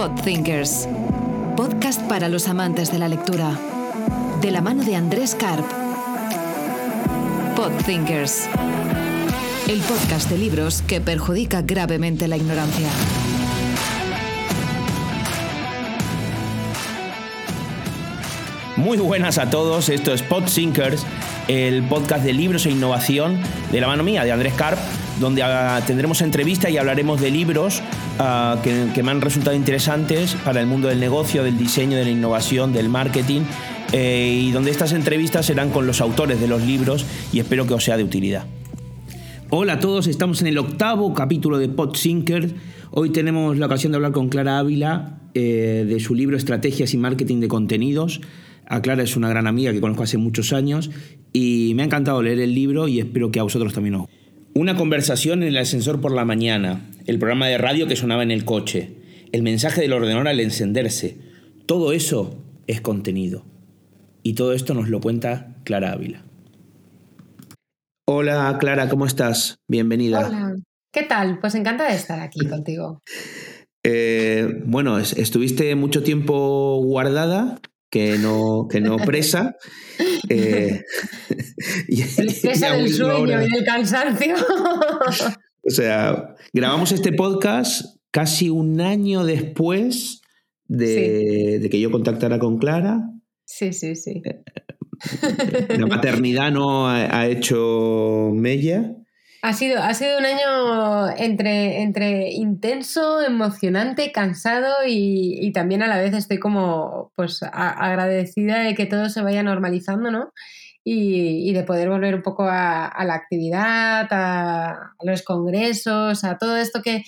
Podthinkers. Podcast para los amantes de la lectura. De la mano de Andrés Karp. Podthinkers. El podcast de libros que perjudica gravemente la ignorancia. Muy buenas a todos, esto es Podthinkers, el podcast de libros e innovación de la mano mía, de Andrés Karp, donde ah, tendremos entrevistas y hablaremos de libros ah, que, me han resultado interesantes para el mundo del negocio, del diseño, de la innovación, del marketing, eh, y donde estas entrevistas serán con los autores de los libros y espero que os sea de utilidad. Hola a todos, estamos en el octavo capítulo de Podthinkers. Hoy tenemos la ocasión de hablar con Clara Ávila eh, de su libro Estrategias y Marketing de Contenidos. A Clara es una gran amiga que conozco hace muchos años y me ha encantado leer el libro y espero que a vosotros también os. Una conversación en el ascensor por la mañana, el programa de radio que sonaba en el coche, el mensaje del ordenador al encenderse, todo eso es contenido. Y todo esto nos lo cuenta Clara Ávila. Hola Clara, ¿cómo estás? Bienvenida. Hola, ¿qué tal? Pues encantada de estar aquí contigo. Eh, bueno, es- estuviste mucho tiempo guardada, que no, que no presa. eh, y- El y pesa ha del sueño ahora. y del cansancio. O sea, grabamos este podcast casi un año después de, de que yo contactara con Clara. Sí, sí, sí. La maternidad no ha, ha hecho mella. Ha sido, ha sido un año entre, entre intenso, emocionante, cansado y, y también a la vez estoy como pues a- agradecida de que todo se vaya normalizando, ¿no? Y, y de poder volver un poco a, a la actividad, a, a los congresos, a todo esto que,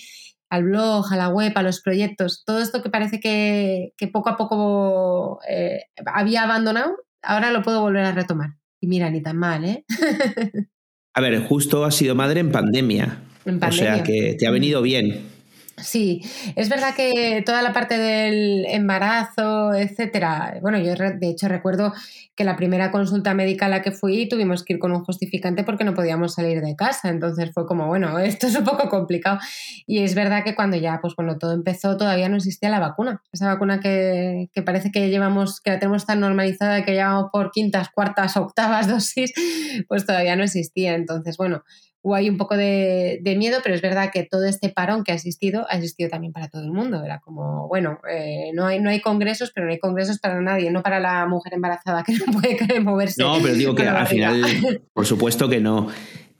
al blog, a la web, a los proyectos, todo esto que parece que, que poco a poco eh, había abandonado, ahora lo puedo volver a retomar. Y mira, ni tan mal, ¿eh? A ver, justo has sido madre en pandemia. En O sea pandemia. que te ha venido bien. Sí, es verdad que toda la parte del embarazo, etcétera, bueno, yo de hecho recuerdo que la primera consulta médica a la que fui tuvimos que ir con un justificante porque no podíamos salir de casa, entonces fue como, bueno, esto es un poco complicado. Y es verdad que cuando ya, pues bueno, todo empezó, todavía no existía la vacuna, esa vacuna que, que parece que llevamos, que la tenemos tan normalizada que llevamos por quintas, cuartas, octavas dosis, pues todavía no existía, entonces, bueno, hubo ahí un poco de, de miedo, pero es verdad que todo este parón que ha existido ha existido también para todo el mundo. Era como, bueno, eh, no, hay, no hay congresos, pero no hay congresos para nadie, no para la mujer embarazada que no puede moverse. No, pero digo que al final, por supuesto que no.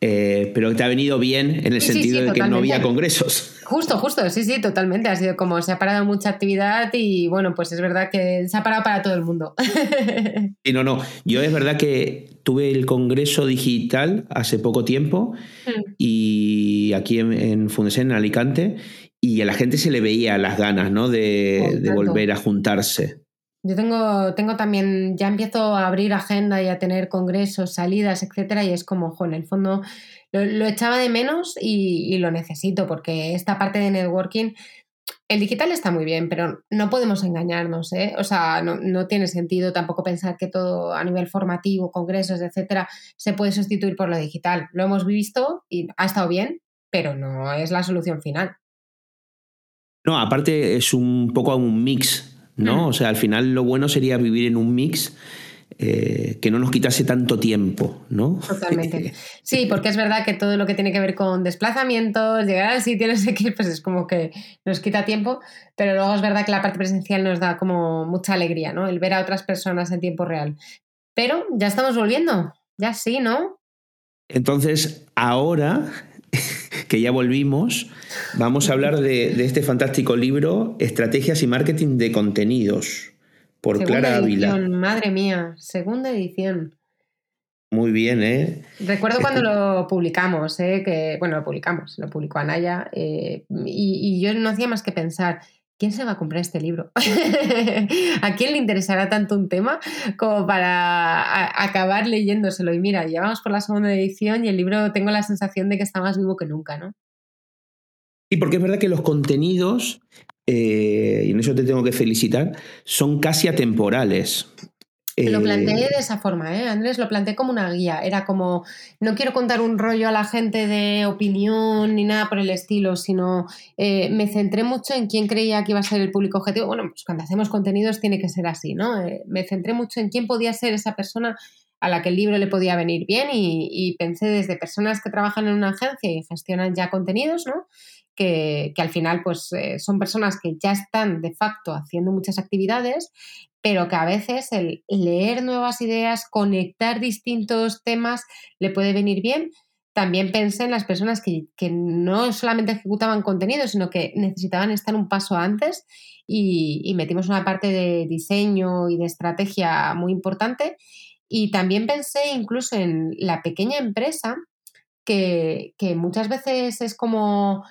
Eh, pero te ha venido bien en el Sí, sentido sí, de que no había congresos. Justo, justo, sí, sí, totalmente. Ha sido como se ha parado mucha actividad y bueno, pues es verdad que se ha parado para todo el mundo. No, no. Yo es verdad que tuve el congreso digital hace poco tiempo y aquí en, en Fundesen, en Alicante, y a la gente se le veía las ganas, ¿no? De, Oh, de volver a juntarse. Yo tengo, tengo también, ya empiezo a abrir agenda y a tener congresos, salidas, etcétera, y es como, ojo, en el fondo lo, echaba de menos y, y lo necesito, porque esta parte de networking, el digital está muy bien, pero no podemos engañarnos, ¿eh? O sea, no, no tiene sentido tampoco pensar que todo a nivel formativo, congresos, etcétera, se puede sustituir por lo digital. Lo hemos visto y ha estado bien, pero no es la solución final. No, aparte es un poco un mix, ¿no? Mm. O sea, al final lo bueno sería vivir en un mix eh, que no nos quitase tanto tiempo, ¿no? Totalmente. Sí, porque es verdad que todo lo que tiene que ver con desplazamientos, llegar al sitio, no sé qué, pues es como que nos quita tiempo, pero luego es verdad que la parte presencial nos da como mucha alegría, ¿no? El ver a otras personas en tiempo real. Pero ya estamos volviendo, ya sí, ¿no? Entonces, ahora que ya volvimos, vamos a hablar de, de este fantástico libro, Estrategias y Marketing de Contenidos, por segunda Clara Ávila. madre mía, segunda edición. Muy bien, ¿eh? Recuerdo cuando lo publicamos, ¿eh? que, bueno, lo publicamos, lo publicó Anaya, eh, y, y yo no hacía más que pensar, ¿quién se va a comprar este libro? ¿A quién le interesará tanto un tema como para acabar leyéndoselo? Y mira, ya vamos por la segunda edición y el libro tengo la sensación de que está más vivo que nunca, ¿no? Sí, porque es verdad que los contenidos, eh, y en eso te tengo que felicitar, son casi atemporales. Lo planteé de esa forma, ¿eh? Andrés, lo planteé como una guía. Era como, no quiero contar un rollo a la gente de opinión ni nada por el estilo, sino eh, me centré mucho en quién creía que iba a ser el público objetivo. Bueno, pues cuando hacemos contenidos tiene que ser así, ¿no? Eh, me centré mucho en quién podía ser esa persona a la que el libro le podía venir bien y, y pensé desde personas que trabajan en una agencia y gestionan ya contenidos, ¿no? Que, que, al final pues eh, son personas que ya están de facto haciendo muchas actividades, pero que a veces el leer nuevas ideas, conectar distintos temas, le puede venir bien. También pensé en las personas que, no solamente ejecutaban contenido, sino que necesitaban estar un paso antes y, metimos una parte de diseño y de estrategia muy importante. Y también pensé incluso en la pequeña empresa, que, que muchas veces es como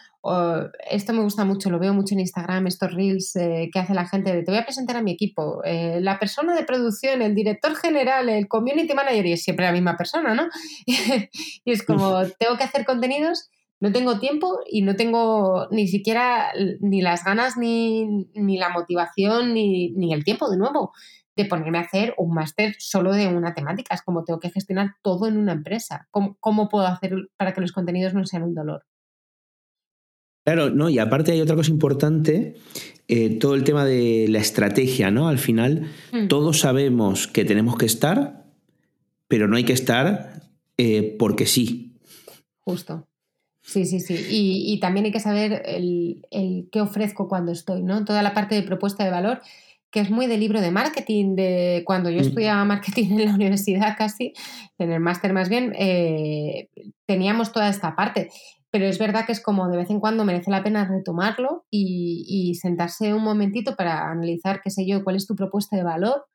esto me gusta mucho, lo veo mucho en Instagram, estos reels eh, que hace la gente de te voy a presentar a mi equipo, eh, la persona de producción, el director general, el community manager, y es siempre la misma persona, ¿no? y es como, tengo que hacer contenidos, no tengo tiempo y no tengo ni siquiera ni las ganas, ni, la motivación, ni, ni el tiempo de nuevo de ponerme a hacer un máster solo de una temática. Es como tengo que gestionar todo en una empresa. ¿Cómo, ¿Cómo, puedo hacer para que los contenidos no sean un dolor? Claro, no, y aparte hay otra cosa importante, eh, todo el tema de la estrategia, ¿no? Al final, mm. todos sabemos que tenemos que estar, pero no hay que estar eh, porque sí. Justo. Sí, sí, sí. Y, también hay que saber el, el, qué ofrezco cuando estoy, ¿no? Toda la parte de propuesta de valor, que es muy de libro de marketing, de cuando yo mm. estudiaba marketing en la universidad casi, en el máster más bien, eh, teníamos toda esta parte pero es verdad que es como de vez en cuando merece la pena retomarlo y, sentarse un momentito para analizar, qué sé yo, cuál es tu propuesta de valor,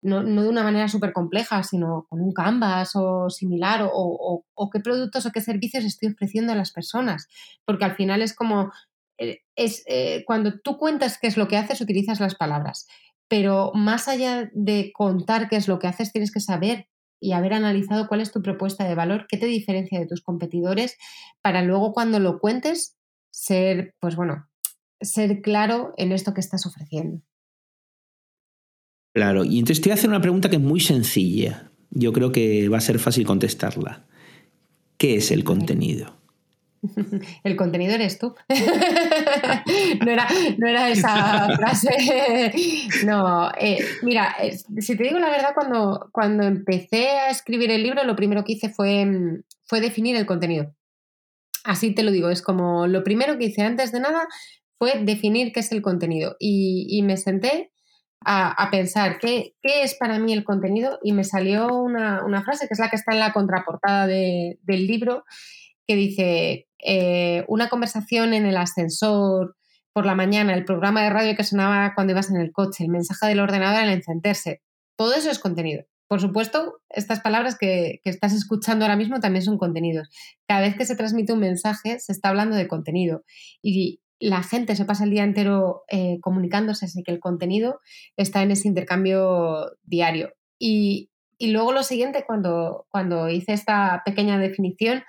no, de una manera súper compleja, sino con un canvas o similar, o, qué productos o qué servicios estoy ofreciendo a las personas, porque al final es como, eh, es, eh, cuando tú cuentas qué es lo que haces, utilizas las palabras, pero más allá de contar qué es lo que haces, tienes que saber y haber analizado cuál es tu propuesta de valor, qué te diferencia de tus competidores, para luego cuando lo cuentes ser, pues bueno, ser claro en esto que estás ofreciendo. Claro, y entonces te voy a hacer una pregunta que es muy sencilla. Yo creo que va a ser fácil contestarla. ¿Qué es el contenido? El contenido eres tú. no, era, esa frase. No, eh, mira, si te digo la verdad, cuando, cuando empecé a escribir el libro, lo primero que hice fue, fue definir el contenido. Así te lo digo, es como lo primero que hice antes de nada fue definir qué es el contenido. Y, me senté a, pensar qué, qué, es para mí el contenido y me salió una, frase que es la que está en la contraportada del libro que dice, eh, una conversación en el ascensor por la mañana, el programa de radio que sonaba cuando ibas en el coche, el mensaje del ordenador al encenderse, todo eso es contenido. Por supuesto, estas palabras que, estás escuchando ahora mismo también son contenidos. Cada vez que se transmite un mensaje, se está hablando de contenido. Y la gente se pasa el día entero eh, comunicándose, así que el contenido está en ese intercambio diario. Y, y luego lo siguiente, cuando, cuando hice esta pequeña definición,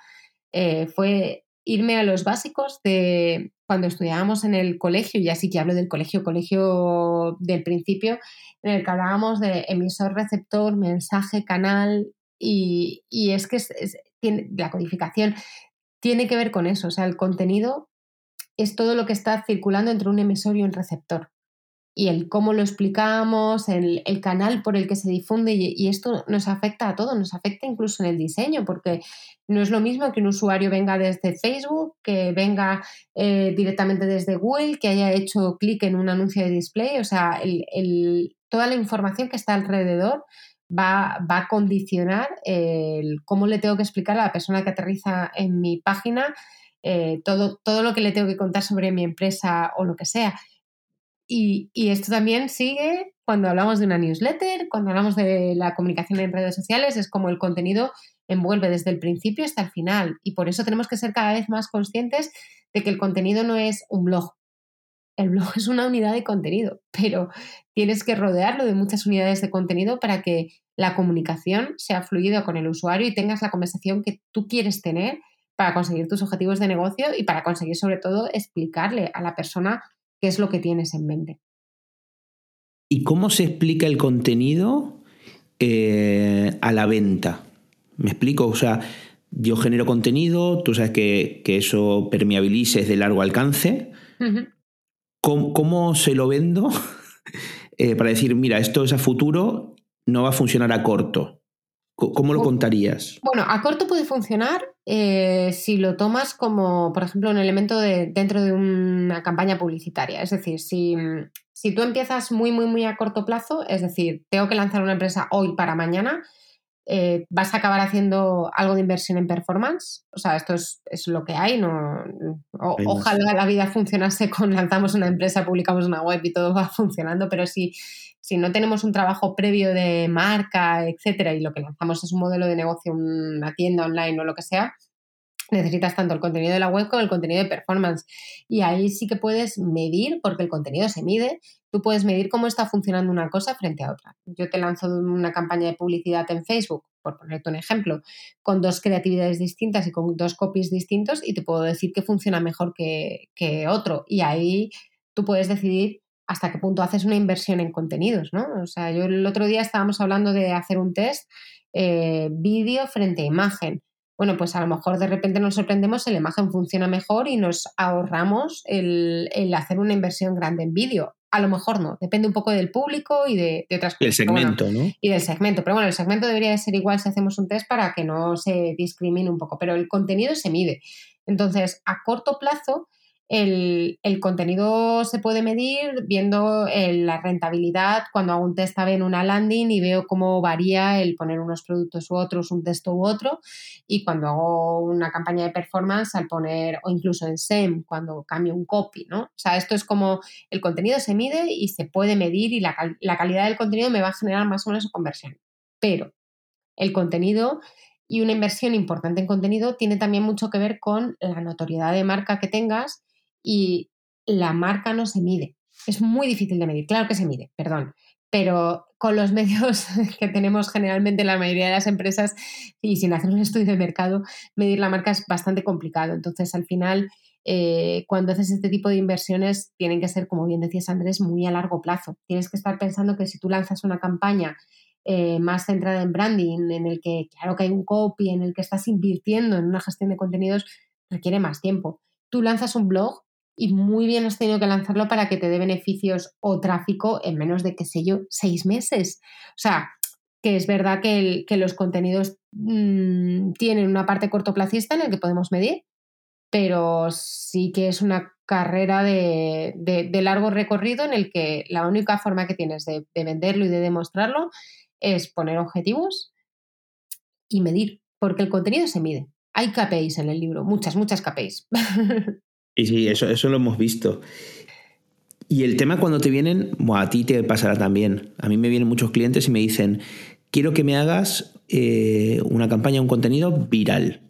eh, fue irme a los básicos de cuando estudiábamos en el colegio, y así que hablo del colegio, colegio del principio, en el que hablábamos de emisor, receptor, mensaje, canal, y, es que tiene, la codificación tiene que ver con eso, o sea, el contenido es todo lo que está circulando entre un emisor y un receptor y el cómo lo explicamos, el, canal por el que se difunde y, esto nos afecta a todo, nos afecta incluso en el diseño, porque no es lo mismo que un usuario venga desde Facebook, que venga eh, directamente desde Google, que haya hecho clic en un anuncio de display, o sea, toda la información que está alrededor va, a condicionar el cómo le tengo que explicar a la persona que aterriza en mi página eh, todo, todo lo que le tengo que contar sobre mi empresa o lo que sea. Y, esto también sigue cuando hablamos de una newsletter, cuando hablamos de la comunicación en redes sociales, es como el contenido envuelve desde el principio hasta el final. Y por eso tenemos que ser cada vez más conscientes de que el contenido no es un blog. El blog es una unidad de contenido, pero tienes que rodearlo de muchas unidades de contenido para que la comunicación sea fluida con el usuario y tengas la conversación que tú quieres tener para conseguir tus objetivos de negocio y para conseguir sobre todo explicarle a la persona qué es lo que tienes en mente. ¿Y cómo se explica el contenido eh, a la venta. ¿Me explico? O sea, yo genero contenido, tú sabes que, eso permeabilice es de largo alcance. ¿Cómo, se lo vendo eh, para decir, mira, esto es a futuro, no va a funcionar a corto? ¿Cómo lo contarías? Bueno, a corto puede funcionar eh, si lo tomas como, por ejemplo, un elemento de, dentro de una campaña publicitaria. Es decir, si, si tú empiezas muy, muy, muy a corto plazo, es decir, tengo que lanzar una empresa hoy para mañana, eh, vas a acabar haciendo algo de inversión en performance. O sea, esto es, lo que hay. No, ojalá la vida funcionase con lanzamos una empresa, publicamos una web y todo va funcionando, pero si, si no tenemos un trabajo previo de marca, etcétera, y lo que lanzamos es un modelo de negocio, una tienda online o lo que sea, necesitas tanto el contenido de la web como el contenido de performance. Y ahí sí que puedes medir, porque el contenido se mide, tú puedes medir cómo está funcionando una cosa frente a otra. Yo te lanzo una campaña de publicidad en Facebook, por ponerte un ejemplo, con dos creatividades distintas y con dos copies distintos y te puedo decir que funciona mejor que, otro. Y ahí tú puedes decidir hasta qué punto haces una inversión en contenidos, ¿no? O sea, yo el otro día estábamos hablando de hacer un test eh, vídeo frente a imagen bueno, pues a lo mejor de repente nos sorprendemos, la imagen funciona mejor y nos ahorramos el, hacer una inversión grande en vídeo. A lo mejor no, depende un poco del público y de, otras cosas. Y el segmento, ¿no? Y del segmento, pero bueno, el segmento debería de ser igual si hacemos un test para que no se discrimine un poco, pero el contenido se mide. Entonces, a corto plazo, el, contenido se puede medir viendo la rentabilidad cuando hago un test A en una landing y veo cómo varía el poner unos productos u otros, un texto u otro, y cuando hago una campaña de performance al poner, o incluso en SEM, cuando cambio un copy, ¿no? O sea, esto es como el contenido se mide y se puede medir y la, la calidad del contenido me va a generar más o menos conversión. Pero el contenido y una inversión importante en contenido tiene también mucho que ver con la notoriedad de marca que tengas y la marca no se mide. Es muy difícil de medir, claro que se mide, perdón, pero con los medios que tenemos generalmente la mayoría de las empresas y sin hacer un estudio de mercado, medir la marca es bastante complicado. Entonces, al final, eh, cuando haces este tipo de inversiones, tienen que ser, como bien decías Andrés, muy a largo plazo. Tienes que estar pensando que si tú lanzas una campaña eh, más centrada en branding, en el que, claro que hay un copy, en el que estás invirtiendo en una gestión de contenidos, requiere más tiempo. Tú lanzas un blog y muy bien has tenido que lanzarlo para que te dé beneficios o tráfico en menos de, qué sé yo, seis meses. O sea, que es verdad que, los contenidos mm, tienen una parte cortoplacista en el que podemos medir, pero sí que es una carrera de, largo recorrido en el que la única forma que tienes de, de venderlo y de demostrarlo es poner objetivos y medir, porque el contenido se mide. Hay KPIs en el libro, muchas, muchas KPIs. Y sí, eso, eso lo hemos visto. Y el tema cuando te vienen, a ti te pasará también. A mí me vienen muchos clientes y me dicen, quiero que me hagas eh, una campaña, un contenido viral.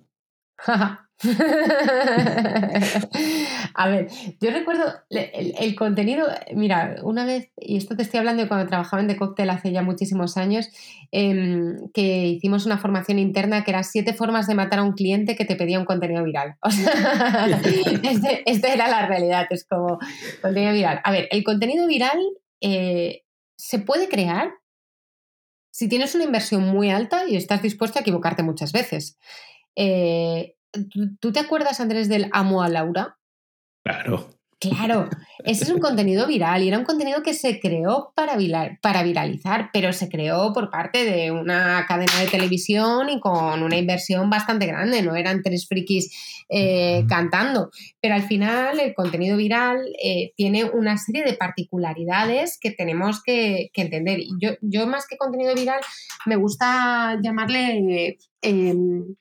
A ver, yo recuerdo el, contenido, mira, una vez, y esto te estoy hablando de cuando trabajaba en The Cocktail hace ya muchísimos años, em, que hicimos una formación interna que era siete formas de matar a un cliente que te pedía un contenido viral. O sea, esta era la realidad, es como contenido viral. A ver, el contenido viral eh, se puede crear si tienes una inversión muy alta y estás dispuesto a equivocarte muchas veces. Eh, ¿Tú te acuerdas, Andrés, del Amo a Laura? Claro. Claro, ese es un contenido viral y era un contenido que se creó para, para viralizar, pero se creó por parte de una cadena de televisión y con una inversión bastante grande, no eran tres frikis eh, cantando, pero al final el contenido viral eh, tiene una serie de particularidades que tenemos que, entender. Y yo, yo más que contenido viral me gusta llamarle... Em,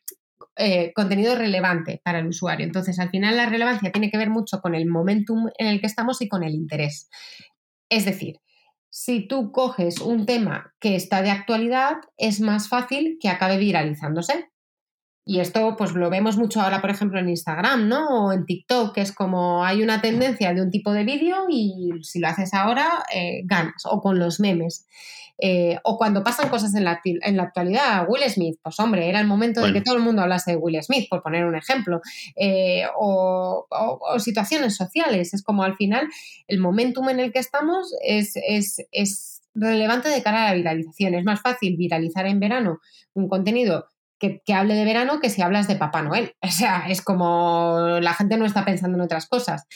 eh, contenido relevante para el usuario. Entonces, al final la relevancia tiene que ver mucho con el momentum en el que estamos y con el interés. Es decir, si tú coges un tema que está de actualidad, es más fácil que acabe viralizándose. Y esto pues lo vemos mucho ahora, por ejemplo, en Instagram, ¿no? O en TikTok, que es como hay una tendencia de un tipo de vídeo y si lo haces ahora, eh, ganas. O con los memes. Eh, o cuando pasan cosas en la, en la, actualidad, Will Smith, pues hombre, era el momento de que todo el mundo hablase de Will Smith, por poner un ejemplo, eh, o, situaciones sociales. Es como al final el momentum en el que estamos es, es, relevante de cara a la viralización. Es más fácil viralizar en verano un contenido que, hable de verano que si hablas de Papá Noel. O sea, es como la gente no está pensando en otras cosas.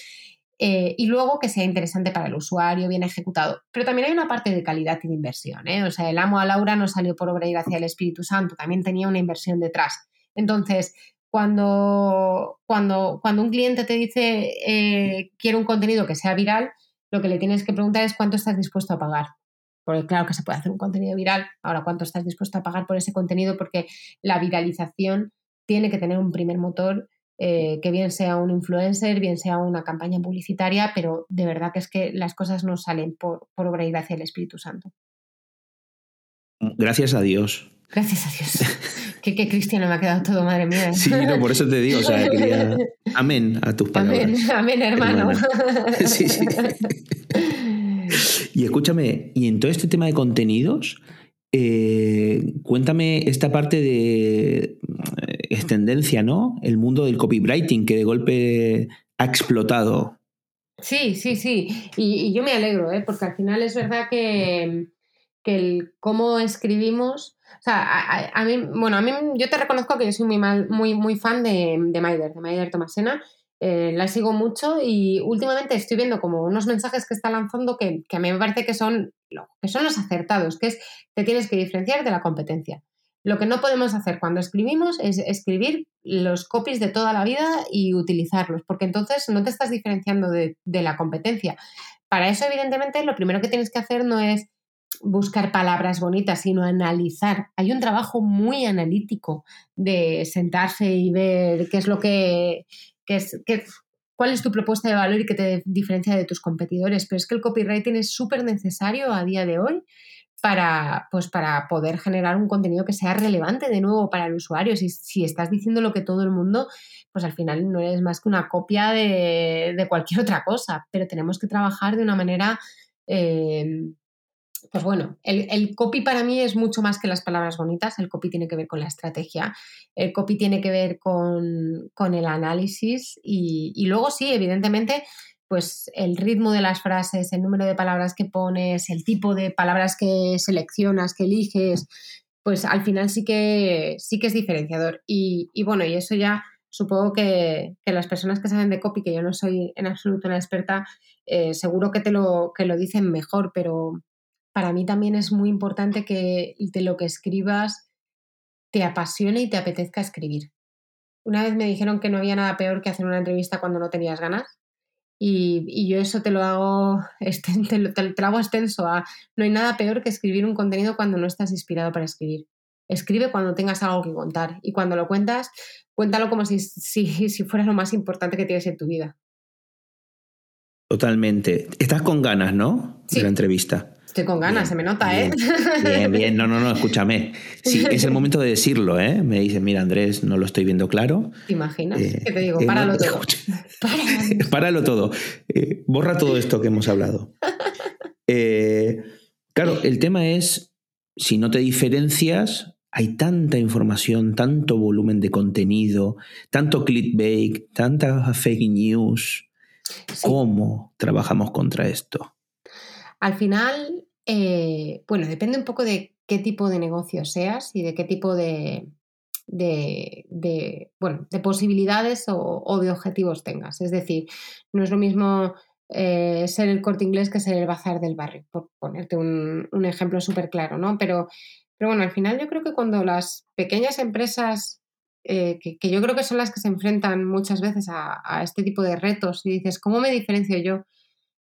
Eh, y luego que sea interesante para el usuario, bien ejecutado. Pero también hay una parte de calidad y de inversión. ¿eh? O sea, el amo a Laura no salió por obra y gracia del Espíritu Santo, también tenía una inversión detrás. Entonces, cuando, cuando, cuando un cliente te dice eh, quiero un contenido que sea viral, lo que le tienes que preguntar es cuánto estás dispuesto a pagar. Porque claro que se puede hacer un contenido viral. Ahora, ¿cuánto estás dispuesto a pagar por ese contenido? Porque la viralización tiene que tener un primer motor eh, que bien sea un influencer, bien sea una campaña publicitaria, pero de verdad que es que las cosas no salen por, por obra y gracia del Espíritu Santo. Gracias a Dios. Gracias a Dios. qué, cristiano me ha quedado todo, madre mía. Sí, no, por eso te digo, o sea, quería... Amén a tus palabras. Amén, amén hermano. Sí, sí. Y escúchame, y en todo este tema de contenidos, eh, cuéntame esta parte de es tendencia, ¿no? El mundo del copywriting que de golpe ha explotado. Sí, sí, sí. Y, yo me alegro, ¿eh? porque al final es verdad que, que el cómo escribimos. O sea, a, mí, bueno, a mí yo te reconozco que yo soy muy, mal, muy, muy fan de, de Maider, de Maider Tomasena. Eh, la sigo mucho y últimamente estoy viendo como unos mensajes que está lanzando que, que, a mí me parece que son, que son los acertados, que es te tienes que diferenciar de la competencia. Lo que no podemos hacer cuando escribimos es escribir los copies de toda la vida y utilizarlos, porque entonces no te estás diferenciando de, la competencia. Para eso, evidentemente, lo primero que tienes que hacer no es buscar palabras bonitas, sino analizar. Hay un trabajo muy analítico de sentarse y ver qué es lo que, es, cuál es tu propuesta de valor y qué te diferencia de tus competidores. Pero es que el copywriting es súper necesario a día de hoy para, pues para poder generar un contenido que sea relevante de nuevo para el usuario. Si, si estás diciendo lo que todo el mundo, pues al final no es más que una copia de, cualquier otra cosa, pero tenemos que trabajar de una manera... Eh, pues bueno, el, copy para mí es mucho más que las palabras bonitas, el copy tiene que ver con la estrategia, el copy tiene que ver con, el análisis y, y, luego sí, evidentemente, pues el ritmo de las frases, el número de palabras que pones, el tipo de palabras que seleccionas, que eliges, pues al final sí que, sí que es diferenciador. Y, bueno, y eso ya supongo que, las personas que saben de copy, que yo no soy en absoluto una experta, eh, seguro que te lo, que lo dicen mejor, pero para mí también es muy importante que de lo que escribas te apasione y te apetezca escribir. Una vez me dijeron que no había nada peor que hacer una entrevista cuando no tenías ganas y, yo eso te lo hago, te lo, hago extenso a, no hay nada peor que escribir un contenido cuando no estás inspirado para escribir. Escribe cuando tengas algo que contar y cuando lo cuentas, cuéntalo como si, si, si fuera lo más importante que tienes en tu vida. Totalmente. Estás con ganas, ¿no? De la entrevista. Estoy con ganas, se me nota, ¿eh? Bien, bien, no, no, no, escúchame. Sí, es el momento de decirlo, ¿eh? Me dicen, mira, Andrés, no lo estoy viendo claro. ¿Te imaginas? Eh, ¿Qué te digo? Eh, páralo todo. Páralo. Páralo todo. Eh, borra todo esto que hemos hablado. claro, el tema es, si no te diferencias, hay tanta información, tanto volumen de contenido, tanto clickbait, tanta fake news. ¿Cómo trabajamos contra esto? Al final, eh, bueno, depende un poco de qué tipo de negocio seas y de qué tipo de, de, bueno, de posibilidades o, de objetivos tengas. Es decir, no es lo mismo eh, ser el corte inglés que ser el bazar del barrio, por ponerte un, ejemplo súper claro, ¿no? Pero, pero bueno, al final yo creo que cuando las pequeñas empresas, eh, que, yo creo que son las que se enfrentan muchas veces a este tipo de retos, y dices, ¿cómo me diferencio yo?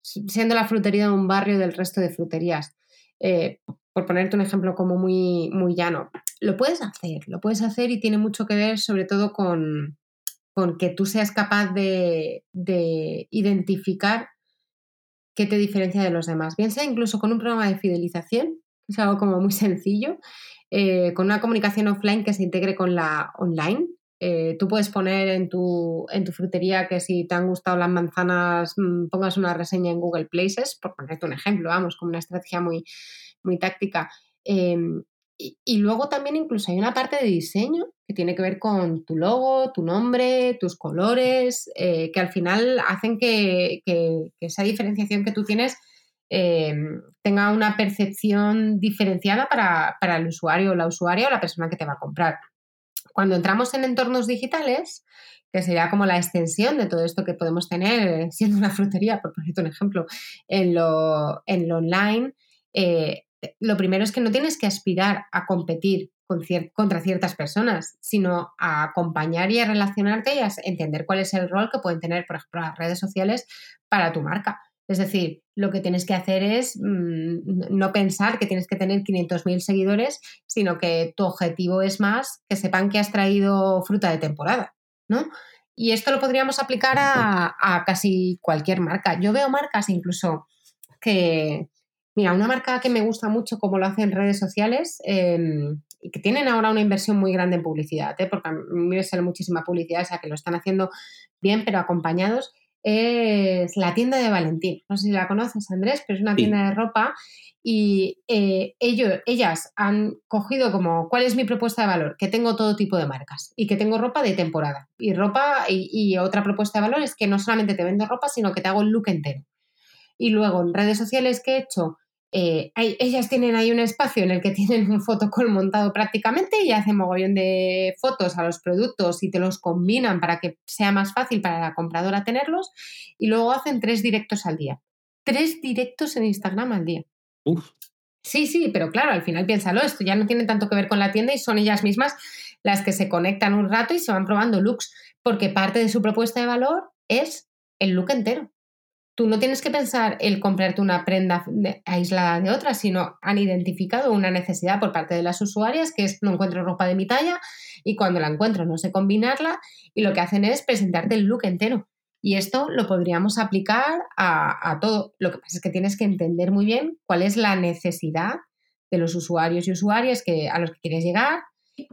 Siendo la frutería de un barrio del resto de fruterías. Eh, por ponerte un ejemplo como muy, muy llano, lo puedes hacer, lo puedes hacer y tiene mucho que ver sobre todo con, con que tú seas capaz de, identificar qué te diferencia de los demás, bien sea incluso con un programa de fidelización, es algo como muy sencillo, eh, con una comunicación offline que se integre con la online, eh, tú puedes poner en tu, en tu frutería que si te han gustado las manzanas mm, pongas una reseña en Google Places, por ponerte un ejemplo, vamos, como una estrategia muy, muy táctica. Em, y, luego también incluso hay una parte de diseño que tiene que ver con tu logo, tu nombre, tus colores, eh, que al final hacen que, esa diferenciación que tú tienes eh, tenga una percepción diferenciada para, para el usuario o la usuaria o la persona que te va a comprar. Cuando entramos en entornos digitales, que sería como la extensión de todo esto que podemos tener eh, siendo una frutería, por ponerte un ejemplo, en lo, en lo online, eh, lo primero es que no tienes que aspirar a competir contra ciertas personas, sino a acompañar y a relacionarte y a entender cuál es el rol que pueden tener, por ejemplo, las redes sociales para tu marca. Es decir, lo que tienes que hacer es mm, no pensar que tienes que tener 500.000 seguidores, sino que tu objetivo es más que sepan que has traído fruta de temporada, ¿no? Y esto lo podríamos aplicar a, casi cualquier marca. Yo veo marcas incluso que, mira, una marca que me gusta mucho como lo hacen redes sociales em, y que tienen ahora una inversión muy grande en publicidad, ¿eh? porque a mí me sale muchísima publicidad, o sea que lo están haciendo bien, pero acompañados, es la tienda de Valentín. No sé si la conoces, Andrés, pero es una tienda de ropa y eh, ellos, ellas han cogido como, ¿cuál es mi propuesta de valor? Que tengo todo tipo de marcas y que tengo ropa de temporada. Y ropa, y, otra propuesta de valor es que no solamente te vendo ropa, sino que te hago el look entero. Y luego en redes sociales que he hecho, eh, ellas tienen ahí un espacio en el que tienen un fotocall montado prácticamente y hacen mogollón de fotos a los productos y te los combinan para que sea más fácil para la compradora tenerlos y luego hacen tres directos al día. Tres directos en Instagram al día. Uf. Sí, sí, pero claro, al final piénsalo, esto ya no tiene tanto que ver con la tienda y son ellas mismas las que se conectan un rato y se van probando looks, porque parte de su propuesta de valor es el look entero tú no tienes que pensar el comprarte una prenda aislada de otra, sino han identificado una necesidad por parte de las usuarias que es no encuentro ropa de mi talla y cuando la encuentro no sé combinarla y lo que hacen es presentarte el look entero. Y esto lo podríamos aplicar a, todo. Lo que pasa es que tienes que entender muy bien cuál es la necesidad de los usuarios y usuarias que, a los que quieres llegar,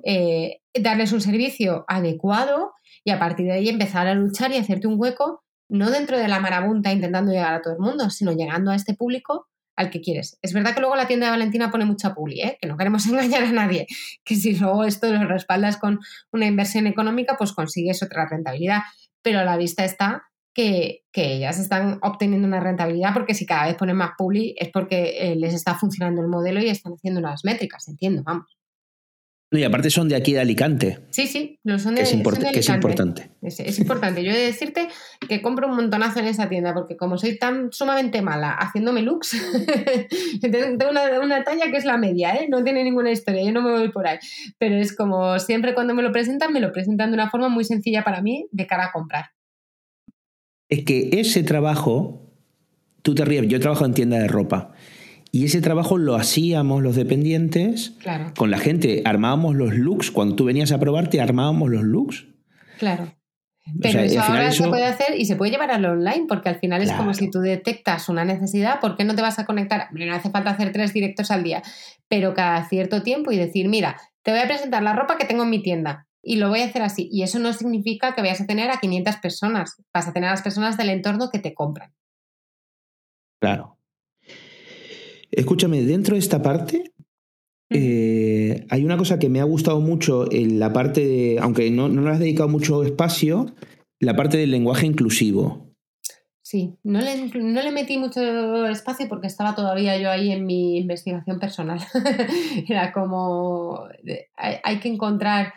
eh, darles un servicio adecuado y a partir de ahí empezar a luchar y hacerte un hueco no dentro de la marabunta intentando llegar a todo el mundo, sino llegando a este público al que quieres. Es verdad que luego la tienda de Valentina pone mucha publi, ¿eh? que no queremos engañar a nadie, que si luego esto lo respaldas con una inversión económica, pues consigues otra rentabilidad. Pero a la vista está que, que, ellas están obteniendo una rentabilidad porque si cada vez ponen más publi es porque eh, les está funcionando el modelo y están haciendo unas métricas, entiendo, vamos. Y aparte son de aquí de Alicante. Sí, sí, lo son de, que es, Que es importante. Es, importante. Yo he de decirte que compro un montonazo en esa tienda porque como soy tan sumamente mala haciéndome looks, tengo una, una, talla que es la media, ¿eh? no tiene ninguna historia, yo no me voy por ahí. Pero es como siempre cuando me lo presentan, me lo presentan de una forma muy sencilla para mí de cara a comprar. Es que ese trabajo, tú te ríes, yo trabajo en tienda de ropa. Y ese trabajo lo hacíamos los dependientes con la gente. Armábamos los looks. Cuando tú venías a probarte, armábamos los looks. Claro. Pero eso ahora se puede hacer y se puede llevar a lo online, porque al final es como si tú detectas una necesidad, ¿por qué no te vas a conectar? No hace falta hacer tres directos al día, pero cada cierto tiempo y decir, mira, te voy a presentar la ropa que tengo en mi tienda y lo voy a hacer así. Y eso no significa que vayas a tener a 500 personas, vas a tener a las personas del entorno que te compran. Claro. Escúchame, dentro de esta parte eh, hay una cosa que me ha gustado mucho en la parte de, aunque no, no le has dedicado mucho espacio, la parte del lenguaje inclusivo. Sí, no le, no le metí mucho espacio porque estaba todavía yo ahí en mi investigación personal. Era como, hay, hay, que encontrar,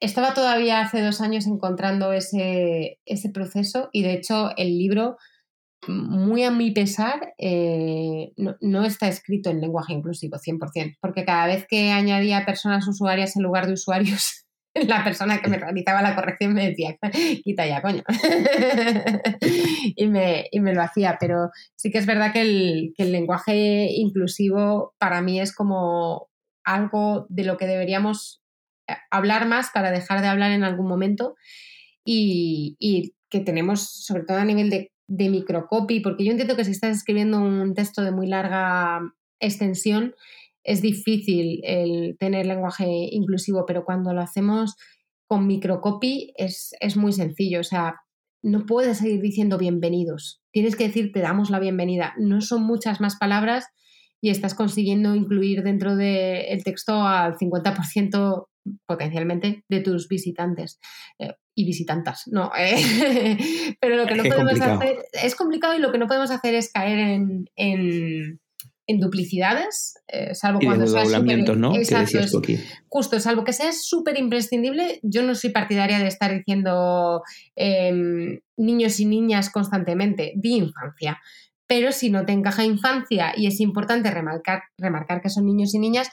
estaba todavía hace dos años encontrando ese, ese proceso y de hecho el libro muy a mi pesar, eh, no, está escrito en lenguaje inclusivo 100%, porque cada vez que añadía personas usuarias en lugar de usuarios, la persona que me realizaba la corrección me decía, quita ya, coño. y, me, lo hacía, pero sí que es verdad que el, lenguaje inclusivo para mí es como algo de lo que deberíamos eh, hablar más para dejar de hablar en algún momento y, y que tenemos, sobre todo a nivel de de microcopy, porque yo entiendo que si estás escribiendo un texto de muy larga extensión, es difícil el tener lenguaje inclusivo, pero cuando lo hacemos con microcopy es, es muy sencillo. O sea, no puedes seguir diciendo bienvenidos. Tienes que decir te damos la bienvenida. No son muchas más palabras y estás consiguiendo incluir dentro del texto al 50% potencialmente de tus visitantes. Eh, y visitantas. No, eh, pero lo que no podemos hacer es complicado y lo que no podemos hacer es caer en, en, duplicidades, eh, salvo cuando sea super, ¿no? Justo, salvo que sea súper imprescindible, yo no soy partidaria de estar diciendo em, niños y niñas constantemente, di infancia. Pero si no te encaja infancia y es importante remarcar, remarcar que son niños y niñas,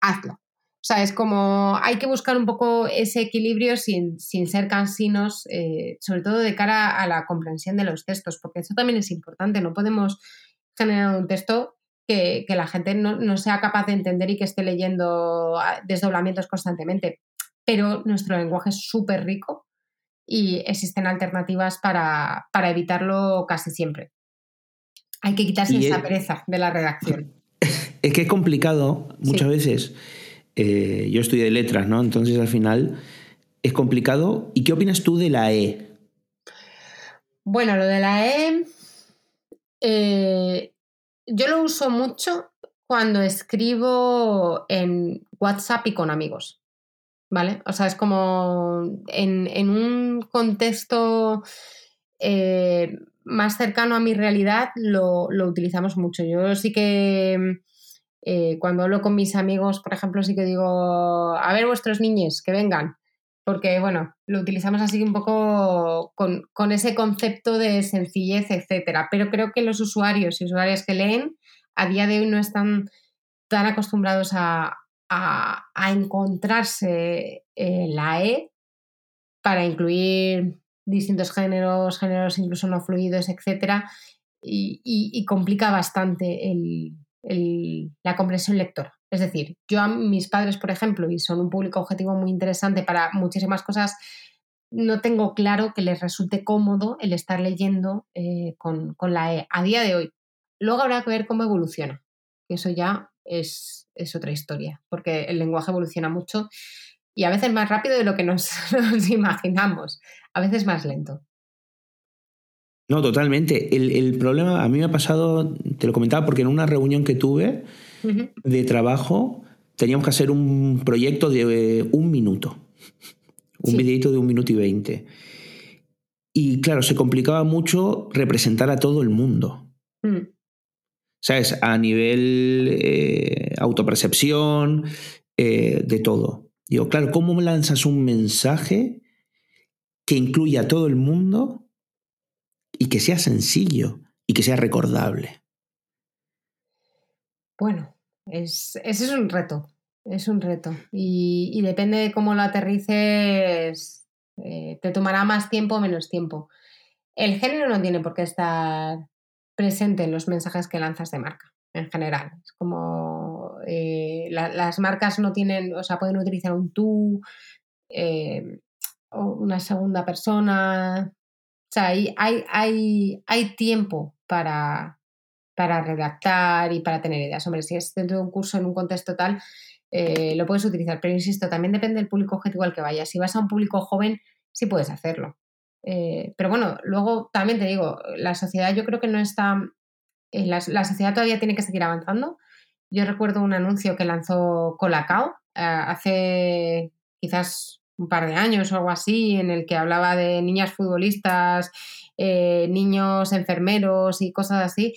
hazlo. O sea, es como hay que buscar un poco ese equilibrio sin, ser cansinos, eh, sobre todo de cara a la comprensión de los textos, porque eso también es importante. No podemos generar un texto que, la gente no, sea capaz de entender y que esté leyendo ah, desdoblamientos constantemente. Pero nuestro lenguaje es súper rico y existen alternativas para, evitarlo casi siempre. Hay que quitarse esa pereza de la redacción. Es que es complicado muchas veces eh, yo estudié letras, ¿no? Entonces al final es complicado. ¿Y qué opinas tú de la E? Bueno, lo de la E, eh, yo lo uso mucho cuando escribo en WhatsApp y con amigos. ¿Vale? O sea, es como en, un contexto eh, más cercano a mi realidad lo, lo, utilizamos mucho. Yo sí que eh, cuando hablo con mis amigos, por ejemplo, sí que digo, a ver vuestros niños, que vengan, porque bueno, lo utilizamos así un poco con, ese concepto de sencillez, etcétera. Pero creo que los usuarios y usuarias que leen a día de hoy no están tan acostumbrados a, encontrarse la E para incluir distintos géneros, géneros incluso no fluidos, etcétera, y complica bastante el, la comprensión lectora. Es decir, yo a mis padres, por ejemplo, y son un público objetivo muy interesante para muchísimas cosas, no tengo claro que les resulte cómodo el estar leyendo eh, con, la E a día de hoy. Luego habrá que ver cómo evoluciona. Eso ya es, otra historia, porque el lenguaje evoluciona mucho y a veces más rápido de lo que nos imaginamos, a veces más lento. No, totalmente. El, problema a mí me ha pasado, te lo comentaba, porque en una reunión que tuve de trabajo teníamos que hacer un proyecto de eh, un minuto, un videito de un minuto y veinte. Y claro, se complicaba mucho representar a todo el mundo. Mm. ¿Sabes? A nivel eh, autopercepción, eh, de todo. Digo, claro, ¿cómo lanzas un mensaje que incluya a todo el mundo y que sea sencillo y que sea recordable. Bueno, ese es un reto, es un reto. Y, depende de cómo lo aterrices, eh, te tomará más tiempo o menos tiempo. El género no tiene por qué estar presente en los mensajes que lanzas de marca, en general. Es como eh, las marcas no tienen, o sea, pueden utilizar un tú, eh, o una segunda persona, o sea, hay, hay, hay, tiempo para, para redactar y para tener ideas. Hombre, si es dentro de un curso en un contexto tal, eh, lo puedes utilizar. Pero insisto, también depende del público objetivo al que vayas. Si vas a un público joven, sí puedes hacerlo. Eh, pero bueno, luego también te digo, la sociedad yo creo que no está. Eh, la, sociedad todavía tiene que seguir avanzando. Yo recuerdo un anuncio que lanzó Colacao hace quizás un par de años o algo así, en el que hablaba de niñas futbolistas, eh, niños enfermeros y cosas así.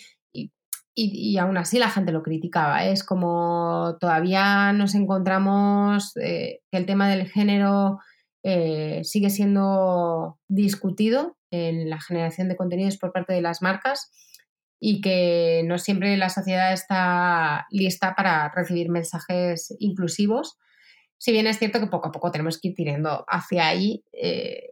Y, aún así la gente lo criticaba. Es como todavía nos encontramos eh, que el tema del género eh, sigue siendo discutido en la generación de contenidos por parte de las marcas y que no siempre la sociedad está lista para recibir mensajes inclusivos si bien es cierto que poco a poco tenemos que ir tirando hacia ahí, eh,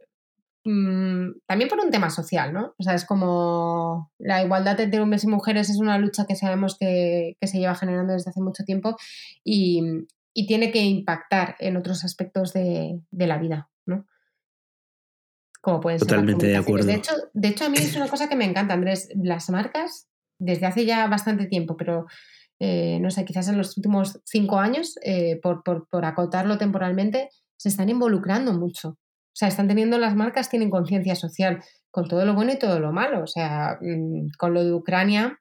mm, también por un tema social, ¿no? O sea, es como la igualdad entre hombres y mujeres es una lucha que sabemos que, se lleva generando desde hace mucho tiempo y, tiene que impactar en otros aspectos de, la vida, ¿no? Como pueden Totalmente de acuerdo. De hecho, de hecho, a mí es una cosa que me encanta, Andrés. Las marcas, desde hace ya bastante tiempo, pero eh, no sé, quizás en los últimos cinco años, eh, por, acotarlo temporalmente, se están involucrando mucho. O sea, están teniendo las marcas, tienen conciencia social con todo lo bueno y todo lo malo. O sea, mm, con lo de Ucrania,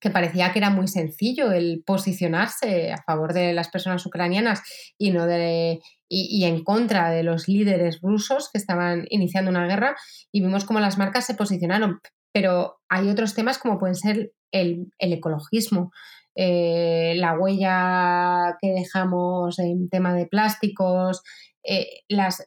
que parecía que era muy sencillo el posicionarse a favor de las personas ucranianas y no de y, en contra de los líderes rusos que estaban iniciando una guerra y vimos cómo las marcas se posicionaron. Pero hay otros temas como pueden ser el, ecologismo, eh, la huella que dejamos en tema de plásticos, eh, las,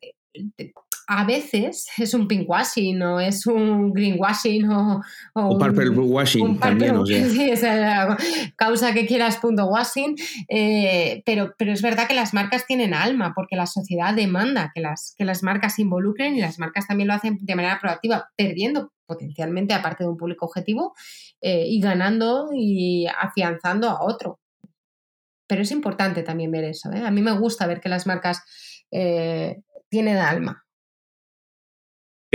a veces es un pinkwashing o es un greenwashing o, o, o purple washing también. O sea. Sí, esa causa que quieras punto washing, eh, pero, pero es verdad que las marcas tienen alma porque la sociedad demanda que las, que las marcas se involucren y las marcas también lo hacen de manera proactiva, perdiendo potencialmente aparte de un público objetivo eh, y ganando y afianzando a otro. Pero es importante también ver eso. ¿eh? A mí me gusta ver que las marcas tienen alma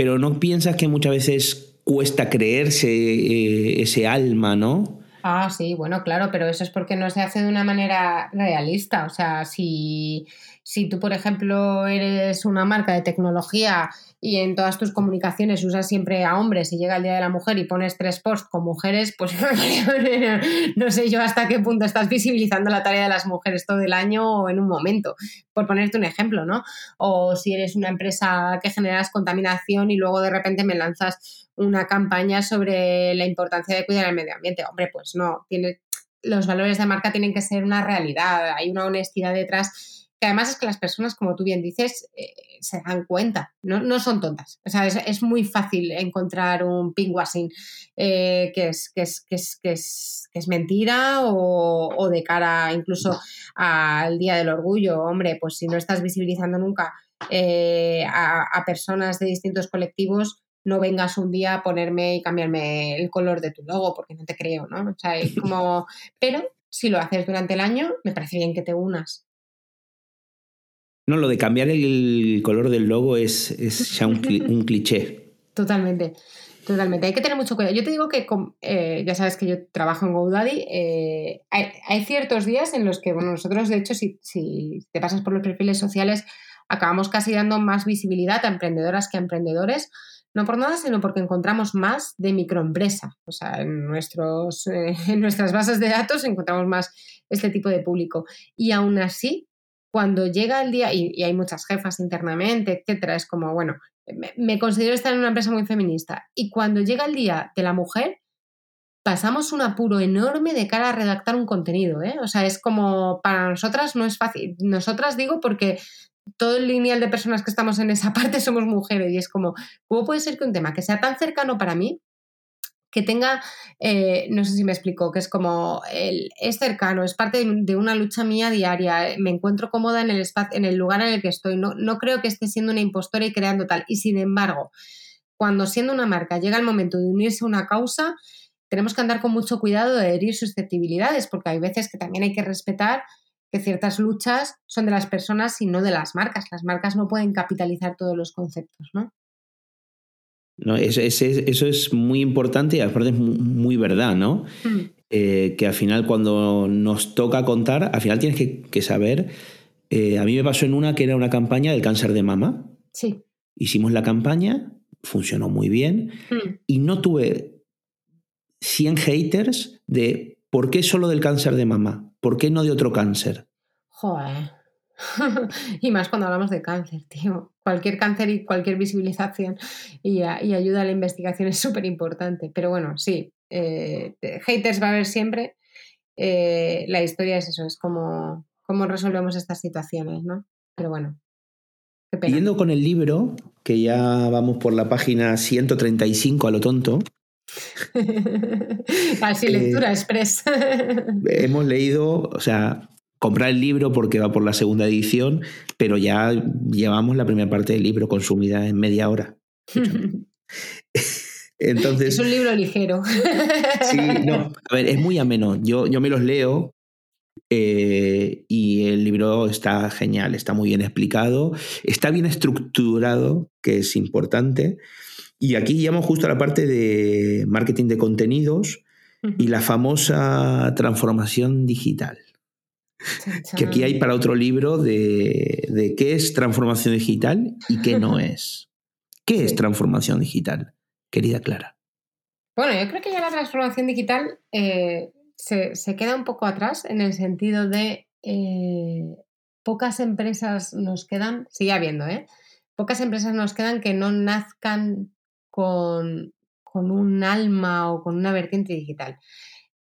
pero no piensas que muchas veces cuesta creerse eh, ese alma, ¿no? Ah, sí, bueno, claro, pero eso es porque no se hace de una manera realista. O sea, si, si tú, por ejemplo, eres una marca de tecnología y en todas tus comunicaciones usas siempre a hombres y llega el Día de la Mujer y pones tres posts con mujeres, pues no sé yo hasta qué punto estás visibilizando la tarea de las mujeres todo el año o en un momento, por ponerte un ejemplo, ¿no? O si eres una empresa que generas contaminación y luego de repente me lanzas una campaña sobre la importancia de cuidar el medio ambiente. Hombre, pues no, tiene, los valores de marca tienen que ser una realidad, hay una honestidad detrás que además es que las personas, como tú bien dices, eh, se dan cuenta, no, son tontas. O sea, es, muy fácil encontrar un pinkwashing eh, que, es, que, es, que, es, que, es, que es mentira o, de cara incluso al Día del Orgullo. Hombre, pues si no estás visibilizando nunca eh, a, personas de distintos colectivos, no vengas un día a ponerme y cambiarme el color de tu logo, porque no te creo, ¿no? O sea, es como... Pero si lo haces durante el año, me parece bien que te unas. No, lo de cambiar el color del logo es, es ya un, cliché. Totalmente. Totalmente, hay que tener mucho cuidado. Yo te digo que, eh, ya sabes que yo trabajo en GoDaddy, eh, hay, ciertos días en los que, bueno, nosotros de hecho, si, te pasas por los perfiles sociales, acabamos casi dando más visibilidad a emprendedoras que a emprendedores, no por nada, sino porque encontramos más de microempresa. O sea, en, nuestros, eh, en nuestras bases de datos encontramos más este tipo de público. Y aún así, cuando llega el día, y, hay muchas jefas internamente, etcétera, es como, bueno, me, considero estar en una empresa muy feminista. Y cuando llega el día de la mujer, pasamos un apuro enorme de cara a redactar un contenido, ¿eh? O sea, es como, para nosotras no es fácil. Nosotras digo porque todo el lineal de personas que estamos en esa parte somos mujeres y es como, ¿cómo puede ser que un tema que sea tan cercano para mí que tenga, eh, no sé si me explico, que es como, el, es cercano, es parte de, una lucha mía diaria, me encuentro cómoda en el, espacio, en el lugar en el que estoy, no, no creo que esté siendo una impostora y creando tal. Y sin embargo, cuando siendo una marca llega el momento de unirse a una causa, tenemos que andar con mucho cuidado de herir susceptibilidades, porque hay veces que también hay que respetar que ciertas luchas son de las personas y no de las marcas. Las marcas no pueden capitalizar todos los conceptos, ¿no? ¿No? eso es muy importante y aparte es muy, verdad, ¿no? Hmm. Eh, que al final cuando nos toca contar, al final tienes que, saber, eh, a mí me pasó en una que era una campaña del cáncer de mama. Sí. Hicimos la campaña, funcionó muy bien hmm. y no tuve 100 haters de ¿por qué solo del cáncer de mama? ¿Por qué no de otro cáncer? Joder. y más cuando hablamos de cáncer, tío. Cualquier cáncer y cualquier visibilización y, ayuda a la investigación es súper importante. Pero bueno, sí, eh, haters va a haber siempre. Eh, la historia es eso, es como cómo resolvemos estas situaciones, ¿no? Pero bueno. Yendo con el libro, que ya vamos por la página 135 a lo tonto. Así, lectura eh, express. hemos leído, o sea, comprar el libro porque va por la segunda edición, pero ya llevamos la primera parte del libro consumida en media hora. Entonces, es un libro ligero. Sí, no, a ver, es muy ameno. Yo, yo me los leo eh, y el libro está genial, está muy bien explicado, está bien estructurado, que es importante. Y aquí llegamos justo a la parte de marketing de contenidos y la famosa transformación digital. Que aquí hay para otro libro de, qué es transformación digital y qué no es. ¿Qué es transformación digital, querida Clara? Bueno, yo creo que ya la transformación digital eh, se, queda un poco atrás en el sentido de eh, pocas empresas nos quedan, sigue habiendo, ¿eh? Pocas empresas nos quedan que no nazcan con, con un alma o con una vertiente digital.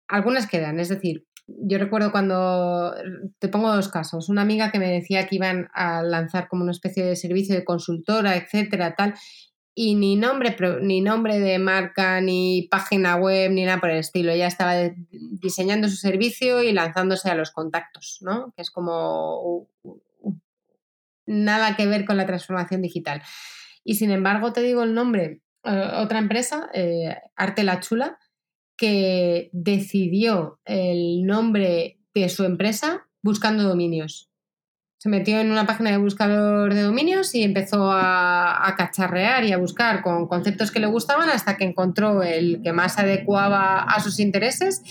Algunas quedan, es decir, yo recuerdo cuando, te pongo dos casos, una amiga que me decía que iban a lanzar como una especie de servicio de consultora, etcétera, tal, y ni nombre, ni nombre de marca, ni página web, ni nada por el estilo. Ella estaba diseñando su servicio y lanzándose a los contactos, ¿no? Que es como nada que ver con la transformación digital. Y sin embargo, te digo el nombre, eh, otra empresa, eh, Arte La Chula, que decidió el nombre de su empresa buscando dominios. Se metió en una página de buscador de dominios y empezó a, cacharrear y a buscar con conceptos que le gustaban hasta que encontró el que más adecuaba a sus intereses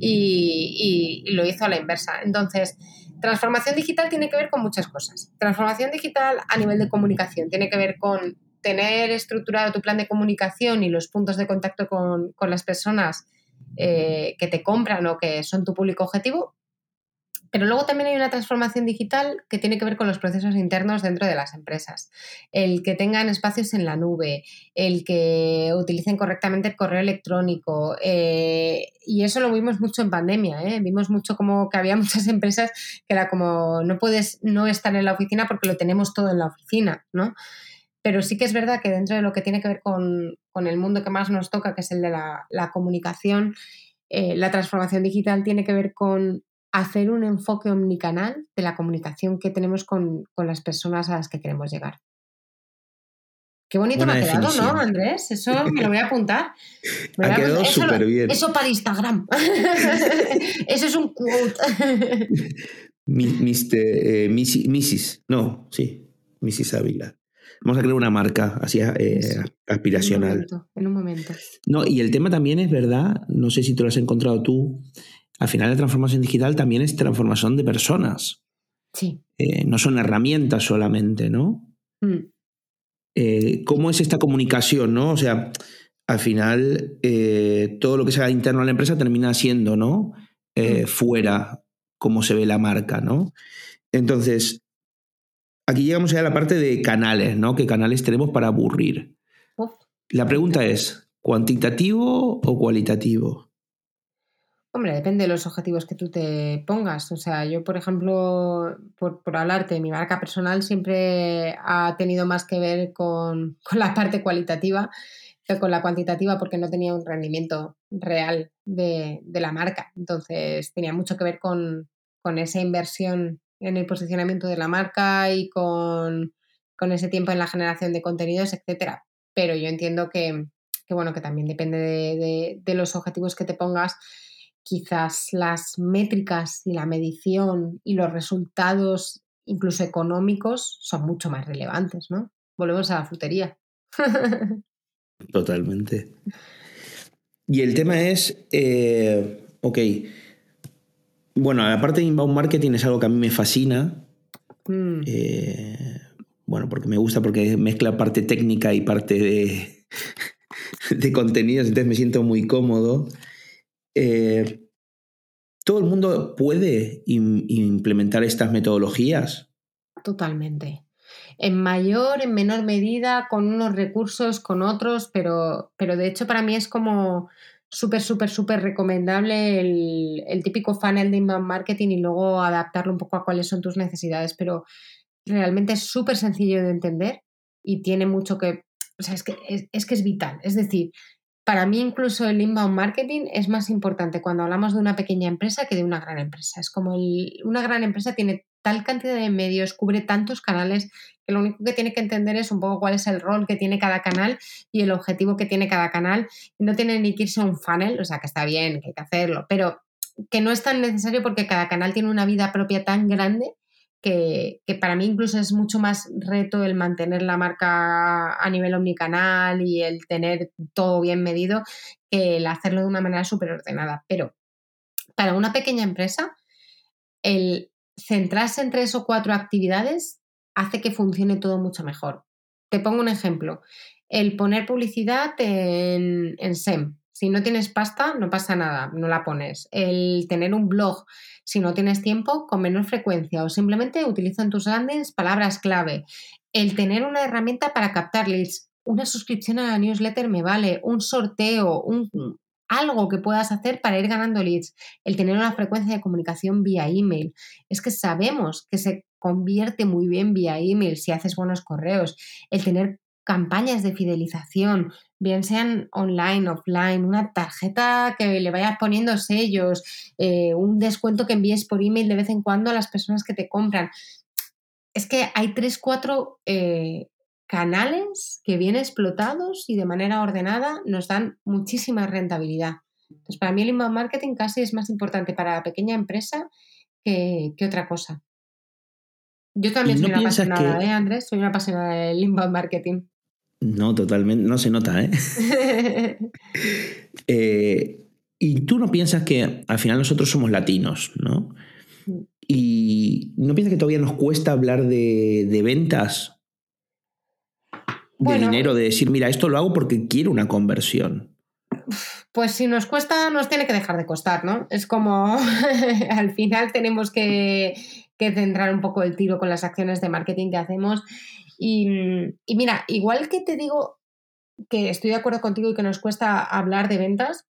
y, y lo hizo a la inversa. Entonces, transformación digital tiene que ver con muchas cosas. Transformación digital a nivel de comunicación tiene que ver con tener estructurado tu plan de comunicación y los puntos de contacto con, las personas eh, que te compran o que son tu público objetivo. Pero luego también hay una transformación digital que tiene que ver con los procesos internos dentro de las empresas. El que tengan espacios en la nube, el que utilicen correctamente el correo electrónico. Eh, y eso lo vimos mucho en pandemia. ¿eh? Vimos mucho como que había muchas empresas que era como no puedes no estar en la oficina porque lo tenemos todo en la oficina. ¿no? Pero sí que es verdad que dentro de lo que tiene que ver con, el mundo que más nos toca, que es el de la, comunicación, eh, la transformación digital tiene que ver con hacer un enfoque omnicanal de la comunicación que tenemos con, las personas a las que queremos llegar. Qué bonito me ha quedado, ¿no, Andrés? Eso me lo voy a apuntar. ha quedado súper bien. Eso para Instagram. eso es un quote. Mister, eh, Mrs. No, sí. Mrs. Ávila. Vamos a crear una marca así eh, aspiracional. En un, momento, No, y el tema también es verdad, no sé si te lo has encontrado tú, al final la transformación digital también es transformación de personas. Sí. Eh, no son herramientas solamente, ¿no? Mm. Eh, ¿Cómo es esta comunicación, no? O sea, al final todo lo que sea interno a la empresa termina siendo, ¿no? Mm. Fuera, cómo se ve la marca, ¿no? Entonces, Aquí llegamos ya a la parte de canales, ¿no? ¿Qué canales tenemos para aburrir? La pregunta es, ¿cuantitativo o cualitativo? Hombre, depende de los objetivos que tú te pongas. O sea, yo, por ejemplo, por, hablarte, mi marca personal siempre ha tenido más que ver con, la parte cualitativa que con la cuantitativa porque no tenía un rendimiento real de, la marca. Entonces, tenía mucho que ver con, con esa inversión en el posicionamiento de la marca y con, ese tiempo en la generación de contenidos, etcétera. Pero yo entiendo que, bueno, que también depende de, los objetivos que te pongas. Quizás las métricas y la medición y los resultados, incluso económicos, son mucho más relevantes, ¿no? Volvemos a la frutería. Totalmente. Y el tema es, eh, ok, bueno, la parte de inbound marketing es algo que a mí me fascina. Mm. Eh, bueno, porque me gusta porque mezcla parte técnica y parte de, de contenidos, entonces me siento muy cómodo. Eh, ¿Todo el mundo puede implementar estas metodologías? Totalmente. En mayor, en menor medida, con unos recursos, con otros, pero, pero de hecho para mí es como súper, súper, súper recomendable el, típico funnel de inbound marketing y luego adaptarlo un poco a cuáles son tus necesidades, pero realmente es súper sencillo de entender y tiene mucho que, o sea, es que es, que es vital. Es decir, para mí incluso el inbound marketing es más importante cuando hablamos de una pequeña empresa que de una gran empresa. Es como una gran empresa tiene tal cantidad de medios, cubre tantos canales, que lo único que tiene que entender es un poco cuál es el rol que tiene cada canal y el objetivo que tiene cada canal. No tiene ni que irse a un funnel, o sea que está bien, que hay que hacerlo, pero que no es tan necesario porque cada canal tiene una vida propia tan grande que, para mí incluso es mucho más reto el mantener la marca a nivel omnicanal y el tener todo bien medido que el hacerlo de una manera súper ordenada. Pero para una pequeña empresa, el centrarse en tres o cuatro actividades hace que funcione todo mucho mejor. Te pongo un ejemplo. El poner publicidad en, SEM, Si no tienes pasta, no pasa nada, no la pones. El tener un blog, si no tienes tiempo, con menor frecuencia o simplemente utiliza en tus landings palabras clave. El tener una herramienta para captar leads, una suscripción a la newsletter me vale, un sorteo, un, algo que puedas hacer para ir ganando leads, el tener una frecuencia de comunicación vía email. Es que sabemos que se convierte muy bien vía email si haces buenos correos, el tener campañas de fidelización, bien sean online, offline, una tarjeta que le vayas poniendo sellos, eh, un descuento que envíes por email de vez en cuando a las personas que te compran. Es que hay tres, cuatro eh, canales que bien explotados y de manera ordenada nos dan muchísima rentabilidad. Entonces, para mí el inbound marketing casi es más importante para la pequeña empresa que, otra cosa. Yo también soy una apasionada, ¿eh, Andrés? Soy una apasionada del inbound marketing. No, totalmente, no se nota, ¿eh? ¿eh? y tú no piensas que al final nosotros somos latinos, ¿no? Mm. Y no piensas que todavía nos cuesta hablar de, de ventas de dinero, de decir, mira, esto lo hago porque quiero una conversión. Pues si nos cuesta, nos tiene que dejar de costar, ¿no? Es como al final tenemos que, centrar un poco el tiro con las acciones de marketing que hacemos. Y, mira, igual que te digo que estoy de acuerdo contigo y que nos cuesta hablar de ventas,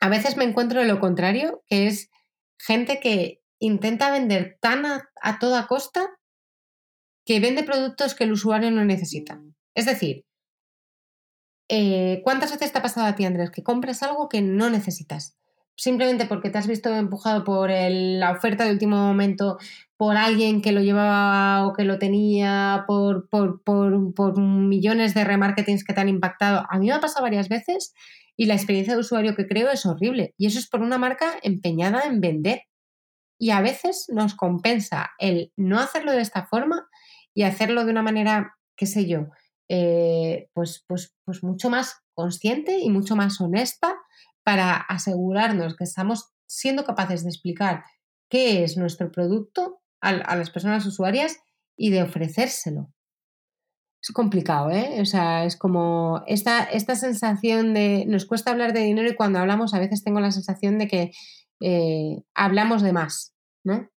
a veces me encuentro lo contrario, que es gente que intenta vender tan a toda costa que vende productos que el usuario no necesita. Es decir, eh, ¿cuántas veces te ha pasado a ti, Andrés, que compras algo que no necesitas? Simplemente porque te has visto empujado por la oferta de último momento, por alguien que lo llevaba o que lo tenía, por, por, millones de remarketings que te han impactado. A mí me ha pasado varias veces y la experiencia de usuario que creo es horrible. Y eso es por una marca empeñada en vender. Y a veces nos compensa el no hacerlo de esta forma y hacerlo de una manera, qué sé yo, eh, pues, pues, pues mucho más consciente y mucho más honesta para asegurarnos que estamos siendo capaces de explicar qué es nuestro producto a, las personas usuarias y de ofrecérselo. Es complicado, ¿eh? O sea, es como esta, esta sensación de nos cuesta hablar de dinero y cuando hablamos a veces tengo la sensación de que eh, hablamos de más, ¿no?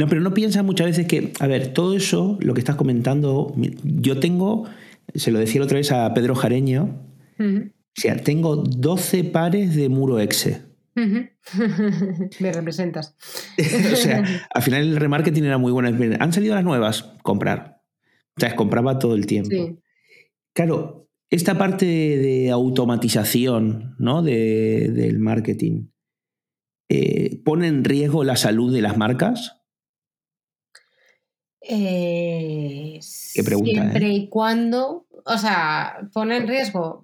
No, pero no piensa muchas veces que, a ver, todo eso, lo que estás comentando, yo tengo, se lo decía la otra vez a Pedro Jareño, o sea, tengo 12 pares de muro exe. Me representas. o sea, al final el remarketing era muy bueno. Han salido las nuevas, comprar. O sea, compraba todo el tiempo. Claro, esta parte de automatización ¿no? del marketing eh, pone en riesgo la salud de las marcas. Eh, siempre ¿eh? y cuando, o sea, pone en riesgo.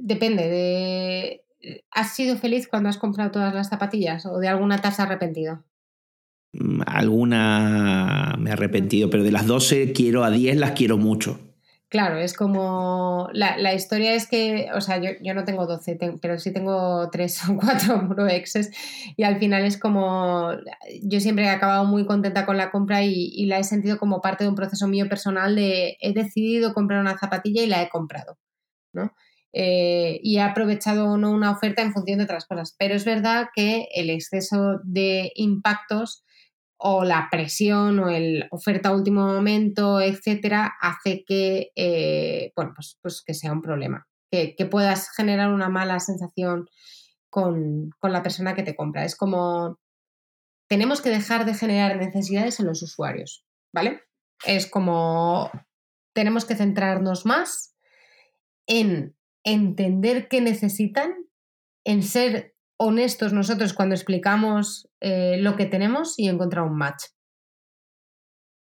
Depende de. ¿Has sido feliz cuando has comprado todas las zapatillas o de alguna tasa arrepentido? Mm, alguna me he arrepentido, pero de las 12 quiero a 10, las quiero mucho. Claro, es como. La, historia es que, o sea, yo, yo no tengo 12, pero sí tengo 3 o 4 Pro Exes. Y al final es como. Yo siempre he acabado muy contenta con la compra y, la he sentido como parte de un proceso mío personal de he decidido comprar una zapatilla y la he comprado. ¿no? Eh, y he aprovechado o no una oferta en función de otras cosas. Pero es verdad que el exceso de impactos o la presión o el oferta a último momento, etcétera, hace que, eh, bueno, pues, pues, que sea un problema, que, puedas generar una mala sensación con, la persona que te compra. Es como, tenemos que dejar de generar necesidades en los usuarios, ¿vale? Es como, tenemos que centrarnos más en entender qué necesitan, en ser honestos nosotros cuando explicamos eh, lo que tenemos y encontrar un match.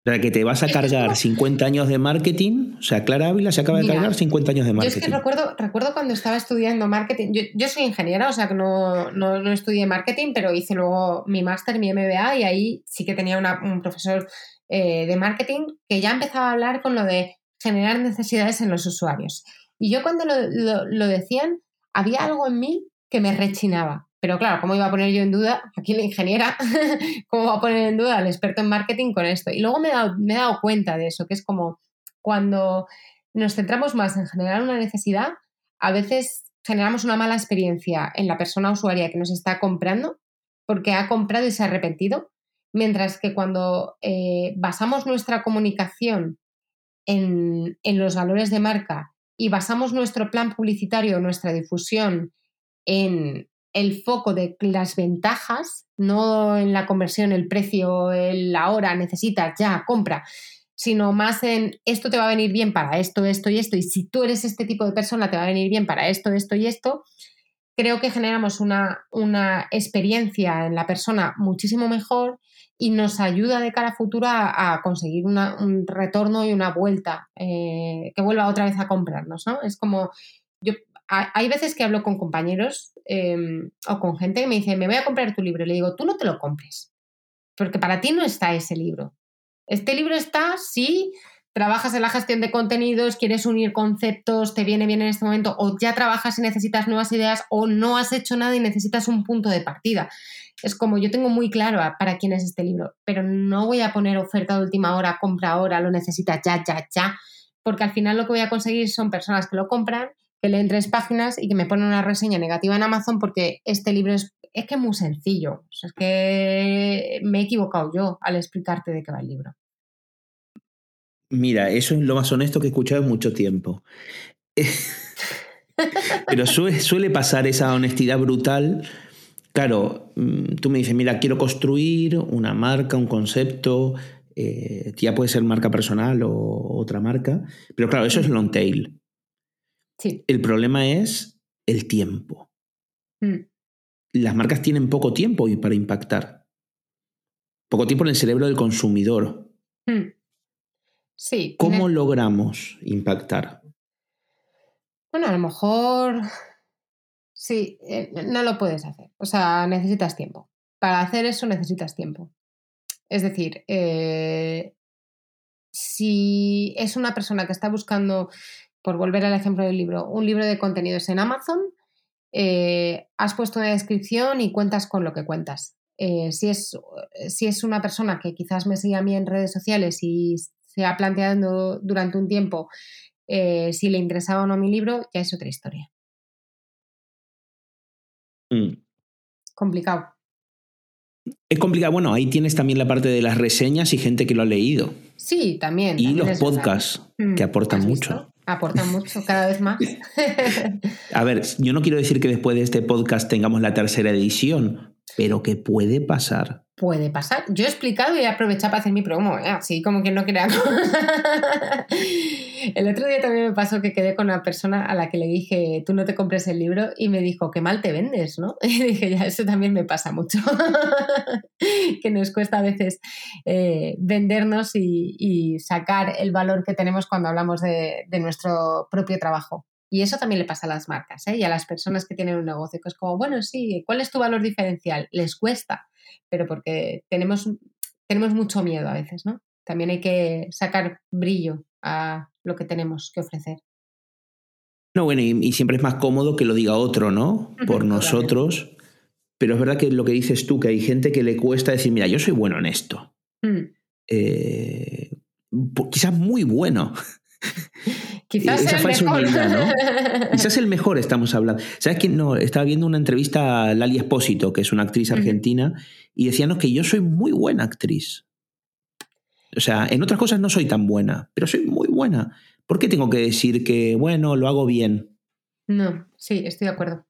O sea, que te vas a cargar 50 años de marketing. O sea, Clara Ávila se acaba de cargar 50 años de marketing. Yo es que recuerdo, recuerdo cuando estaba estudiando marketing. Yo, soy ingeniera, o sea que no, no, estudié marketing, pero hice luego mi máster, mi MBA, y ahí sí que tenía un profesor eh, de marketing que ya empezaba a hablar con lo de generar necesidades en los usuarios. Y yo cuando lo decían, había algo en mí que me rechinaba. Pero claro, ¿cómo iba a poner yo en duda, aquí la ingeniera, cómo va a poner en duda al experto en marketing con esto? Y luego me he, dado, me he dado cuenta de eso, que es como cuando nos centramos más en generar una necesidad, a veces generamos una mala experiencia en la persona usuaria que nos está comprando porque ha comprado y se ha arrepentido, mientras que cuando eh, basamos nuestra comunicación en, en los valores de marca y basamos nuestro plan publicitario, nuestra difusión en el foco de las ventajas, no en la conversión, el precio, la hora, necesitas, ya, compra, sino más en esto te va a venir bien para esto, esto y esto, y si tú eres este tipo de persona, te va a venir bien para esto, esto y esto, creo que generamos una, una experiencia en la persona muchísimo mejor y nos ayuda de cara a futura a, conseguir un retorno y una vuelta, eh, que vuelva otra vez a comprarnos, ¿no? Es como, yo, hay veces que hablo con compañeros em, o con gente que me dice, me voy a comprar tu libro, y le digo, tú no te lo compres, porque para ti no está ese libro. Este libro está si trabajas en la gestión de contenidos, quieres unir conceptos, te viene bien en este momento, o ya trabajas y necesitas nuevas ideas, o no has hecho nada y necesitas un punto de partida. Es como yo tengo muy claro para quién es este libro, pero no voy a poner oferta de última hora, compra ahora, lo necesitas ya, ya, ya, porque al final lo que voy a conseguir son personas que lo compran, que leen tres páginas y que me ponen una reseña negativa en Amazon porque este libro es, que es muy sencillo. es que me he equivocado yo al explicarte de qué va el libro. Mira, eso es lo más honesto que he escuchado en mucho tiempo. Pero suele, pasar esa honestidad brutal. Claro, mm, tú me dices, mira, quiero construir una marca, un concepto, eh, ya puede ser marca personal o otra marca, pero claro, eso es long tail. El problema es el tiempo. Mm. Las marcas tienen poco tiempo para impactar. Poco tiempo en el cerebro del consumidor. Mm. Sí. ¿Cómo logramos impactar? Bueno, a lo mejor sí, eh, no lo puedes hacer. O sea, necesitas tiempo. Para hacer eso necesitas tiempo. Es decir, eh, si es una persona que está buscando por volver al ejemplo del libro, un libro de contenidos en Amazon, eh, has puesto una descripción y cuentas con lo que cuentas. Eh, si, es, si es una persona que quizás me sigue a mí en redes sociales y se ha planteado durante un tiempo eh, si le interesaba o no mi libro, ya es otra historia. Mm. Complicado. Es complicado. Bueno, ahí tienes también la parte de las reseñas y gente que lo ha leído. Sí, también. Y los podcasts, que mm, aportan mucho. Aportan mucho, cada vez más. A ver, yo no quiero decir que después de este podcast tengamos la tercera edición, pero que puede pasar. Puede pasar. Yo he explicado y he aprovechado para hacer mi promo, ¿eh? así como que no crea. el otro día también me pasó que quedé con una persona a la que le dije, tú no te compres el libro, y me dijo, qué mal te vendes, ¿no? Y dije, ya, eso también me pasa mucho. que nos cuesta a veces eh, vendernos y, sacar el valor que tenemos cuando hablamos de, de nuestro propio trabajo. Y eso también le pasa a las marcas ¿eh? y a las personas que tienen un negocio, que es como, bueno, sí, ¿cuál es tu valor diferencial? Les cuesta, pero porque tenemos, tenemos mucho miedo a veces, ¿no? También hay que sacar brillo a lo que tenemos que ofrecer. No, bueno, y, siempre es más cómodo que lo diga otro, ¿no? Por nosotros. Pero es verdad que lo que dices tú, que hay gente que le cuesta decir, mira, yo soy bueno en esto. Mm. Eh, quizás muy bueno. Quizás Esa el mejor. ¿no? Quizás el mejor estamos hablando. ¿Sabes que No, estaba viendo una entrevista a Lali Espósito, que es una actriz argentina, y decíanos que yo soy muy buena actriz. O sea, en otras cosas no soy tan buena, pero soy muy buena. ¿Por qué tengo que decir que, bueno, lo hago bien? No, sí, estoy de acuerdo.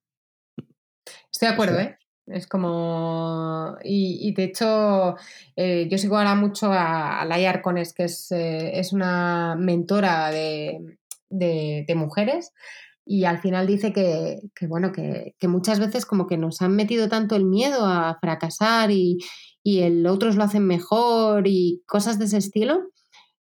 Estoy de acuerdo, ¿eh? Es como. Y, de hecho, eh, yo sigo ahora mucho a, a Laia Arcones, que es, eh, es una mentora de, de, mujeres. Y al final dice que, bueno, que, muchas veces como que nos han metido tanto el miedo a fracasar y, y el otros lo hacen mejor y cosas de ese estilo,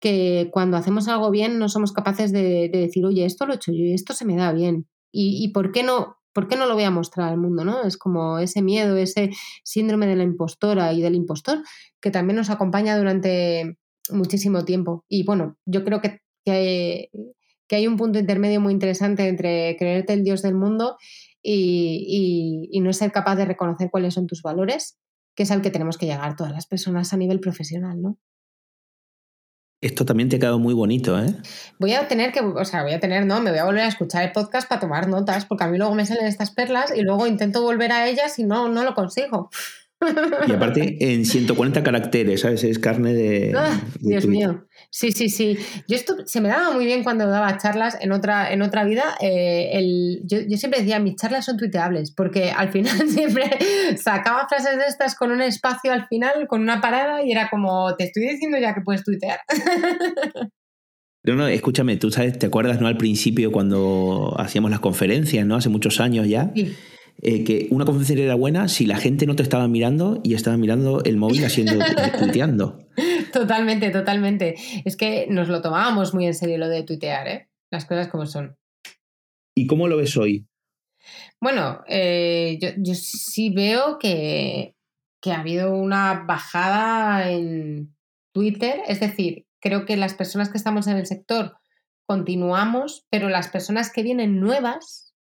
que cuando hacemos algo bien no somos capaces de, decir, oye, esto lo he hecho yo y esto se me da bien. ¿Y, y por, qué no, por qué no lo voy a mostrar al mundo? ¿no? Es como ese miedo, ese síndrome de la impostora y del impostor que también nos acompaña durante muchísimo tiempo. Y bueno, yo creo que, que, que hay un punto intermedio muy interesante entre creerte el dios del mundo y, no ser capaz de reconocer cuáles son tus valores, que es al que tenemos que llegar todas las personas a nivel profesional, ¿no? Esto también te ha quedado muy bonito, ¿eh? Voy a tener que, o sea, voy a tener, no, me voy a volver a escuchar el podcast para tomar notas, porque a mí luego me salen estas perlas y luego intento volver a ellas y no, no lo consigo. Y aparte, en 140 caracteres, ¿sabes? Es carne de. Ah, Dios mío. Sí, sí, sí. Yo esto se me daba muy bien cuando daba charlas en otra, en otra vida. Eh, el, yo, yo, siempre decía, mis charlas son tuiteables, porque al final siempre sacaba frases de estas con un espacio al final, con una parada, y era como, te estoy diciendo ya que puedes tuitear. No, no, escúchame, tú sabes, ¿te acuerdas, no? Al principio, cuando hacíamos las conferencias, ¿no? Hace muchos años ya. Sí. Eh, que una conferencia era buena si la gente no te estaba mirando y estaba mirando el móvil haciendo tuiteando. Totalmente, totalmente. Es que nos lo tomábamos muy en serio lo de tuitear, ¿eh? Las cosas como son. ¿Y cómo lo ves hoy? Bueno, eh, yo, yo, sí veo que, que ha habido una bajada en Twitter. Es decir, creo que las personas que estamos en el sector continuamos, pero las personas que vienen nuevas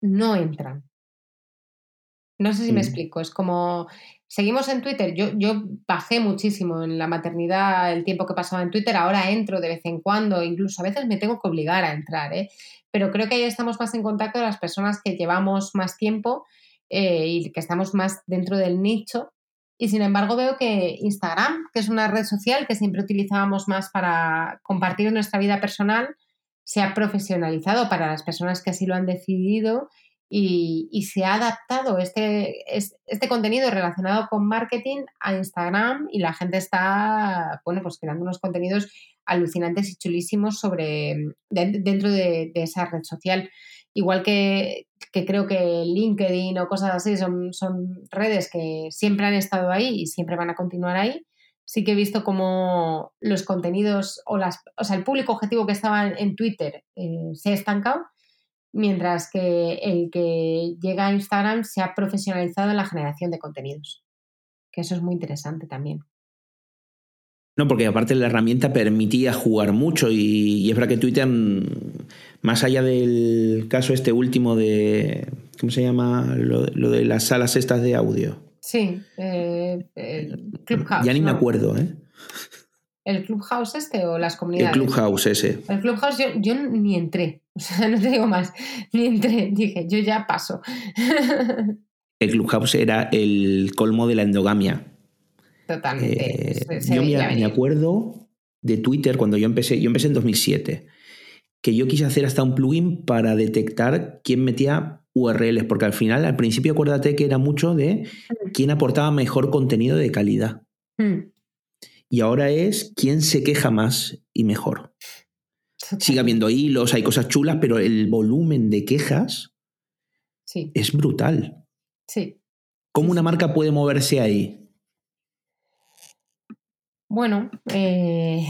no entran. No sé si me explico, es como, seguimos en Twitter, yo, yo bajé muchísimo en la maternidad el tiempo que pasaba en Twitter, ahora entro de vez en cuando, incluso a veces me tengo que obligar a entrar, ¿eh? pero creo que ahí estamos más en contacto de las personas que llevamos más tiempo eh, y que estamos más dentro del nicho. Y sin embargo veo que Instagram, que es una red social que siempre utilizábamos más para compartir nuestra vida personal, se ha profesionalizado para las personas que así lo han decidido y, se ha adaptado este, este contenido relacionado con marketing a Instagram y la gente está, bueno, pues creando unos contenidos alucinantes y chulísimos sobre, dentro de, esa red social. Igual que, creo que LinkedIn o cosas así son, son redes que siempre han estado ahí y siempre van a continuar ahí. Sí que he visto como los contenidos o, las, o sea, el público objetivo que estaba en Twitter eh, se ha estancado mientras que el que llega a Instagram se ha profesionalizado en la generación de contenidos, que eso es muy interesante también. No, porque aparte la herramienta permitía jugar mucho y, es verdad que Twitter, más allá del caso este último de, ¿cómo se llama? Lo, de las salas estas de audio. Sí, eh, el Clubhouse. Ya ni me acuerdo, ¿eh? ¿El Clubhouse este o las comunidades? El Clubhouse ese. El Clubhouse yo, yo ni entré, o sea, no te digo más, ni entré, dije, yo ya paso. el Clubhouse era el colmo de la endogamia. Totalmente. Eh, yo me, me, acuerdo de Twitter cuando yo empecé, yo empecé en 2007, que yo quise hacer hasta un plugin para detectar quién metía URLs, porque al final, al principio acuérdate que era mucho de mm. quién aportaba mejor contenido de calidad. Mm y ahora es quién se queja más y mejor. Sigue habiendo hilos, hay cosas chulas, pero el volumen de quejas es brutal. Sí. ¿Cómo una marca puede moverse ahí? Bueno, eh...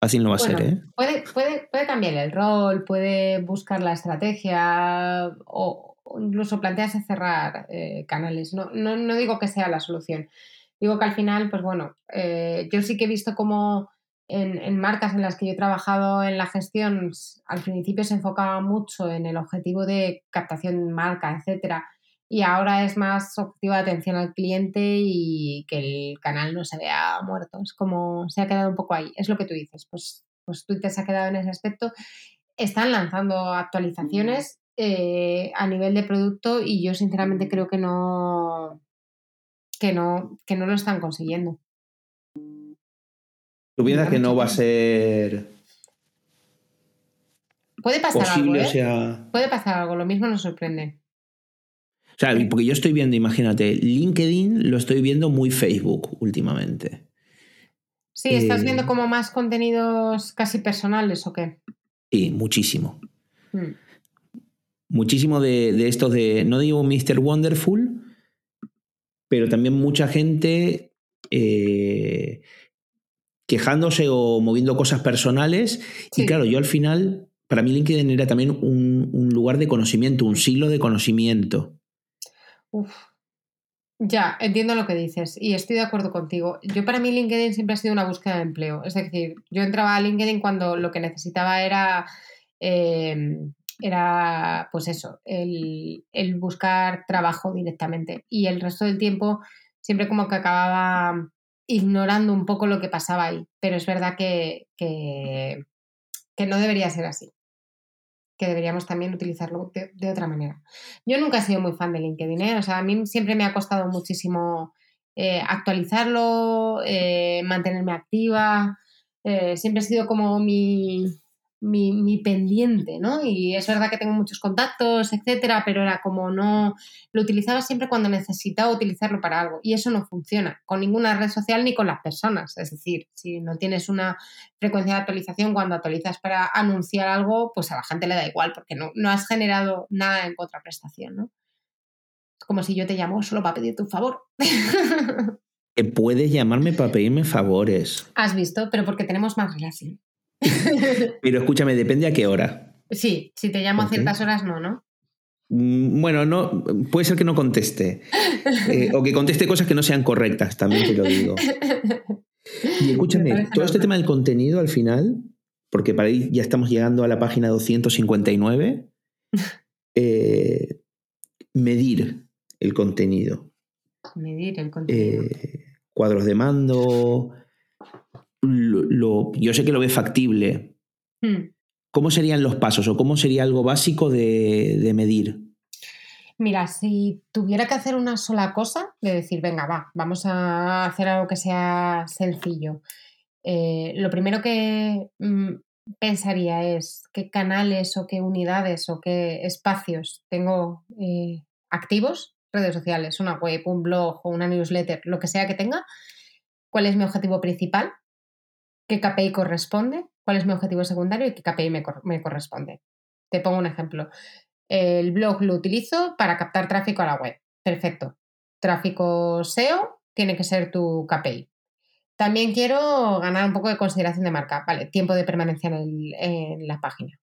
Fácil no va a ser, ¿eh? Puede, puede, puede, cambiar el rol, puede buscar la estrategia o, incluso plantearse cerrar eh, canales. No, no, no, digo que sea la solución, Digo que al final, pues bueno, eh, yo sí que he visto como en, marcas en las que yo he trabajado en la gestión, al principio se enfocaba mucho en el objetivo de captación de marca, etcétera, y ahora es más objetivo de atención al cliente y que el canal no se vea muerto. Es como se ha quedado un poco ahí. Es lo que tú dices, pues, pues Twitter se ha quedado en ese aspecto. Están lanzando actualizaciones eh, a nivel de producto y yo sinceramente creo que no, que no, que no lo están consiguiendo. ¿Tú piensas que no va a ser Puede pasar algo. ¿eh? Puede pasar algo, lo mismo nos sorprende. O sea, porque yo estoy viendo, imagínate, LinkedIn lo estoy viendo muy Facebook últimamente. Sí, ¿estás viendo eh, como más contenidos casi personales o qué? Sí, muchísimo. Hmm. Muchísimo de, de estos de, no digo Mr. Wonderful, pero también mucha gente eh, quejándose o moviendo cosas personales. Y claro, yo al final, para mí LinkedIn era también un, lugar de conocimiento, un silo de conocimiento. Uf. Ya, entiendo lo que dices y estoy de acuerdo contigo. Yo para mí LinkedIn siempre ha sido una búsqueda de empleo. Es decir, yo entraba a LinkedIn cuando lo que necesitaba era eh, era pues eso, el, buscar trabajo directamente. Y el resto del tiempo siempre como que acababa ignorando un poco lo que pasaba ahí. Pero es verdad que, que, no debería ser así. Que deberíamos también utilizarlo de, otra manera. Yo nunca he sido muy fan de LinkedIn, ¿eh? O sea, a mí siempre me ha costado muchísimo eh, actualizarlo, eh, mantenerme activa. siempre ha sido como mi, mi, pendiente, ¿no? Y es verdad que tengo muchos contactos, etcétera, pero era como no, lo utilizaba siempre cuando necesitaba utilizarlo para algo y eso no funciona con ninguna red social ni con las personas. Es decir, si no tienes una frecuencia de actualización cuando actualizas para anunciar algo, pues a la gente le da igual porque no, no has generado nada en contraprestación, ¿no? Es como si yo te llamo solo para pedirte un favor. Puedes llamarme para pedirme favores. Has visto, pero porque tenemos más relación. Pero escúchame, depende a qué hora. Sí, si te llamo a ciertas horas, no, ¿no? Mm, bueno, no, puede ser que no conteste. Eh, o que conteste cosas que no sean correctas, también te lo digo. Y escúchame, todo este tema del contenido al final, porque para ahí ya estamos llegando a la página 259, eh, medir el contenido. Medir el contenido. Eh, cuadros de mando, lo, yo sé que lo ve factible. Hmm. ¿Cómo serían los pasos o cómo sería algo básico de, medir? Mira, si tuviera que hacer una sola cosa, de decir, venga, va, vamos a hacer algo que sea sencillo. Eh, lo primero que mm, pensaría es qué canales o qué unidades o qué espacios tengo eh, activos, redes sociales, una web, un blog o una newsletter, lo que sea que tenga, cuál es mi objetivo principal, qué KPI corresponde, cuál es mi objetivo secundario y qué KPI me, corresponde. Te pongo un ejemplo. El blog lo utilizo para captar tráfico a la web. Perfecto. Tráfico SEO tiene que ser tu KPI. También quiero ganar un poco de consideración de marca. Vale, tiempo de permanencia en la página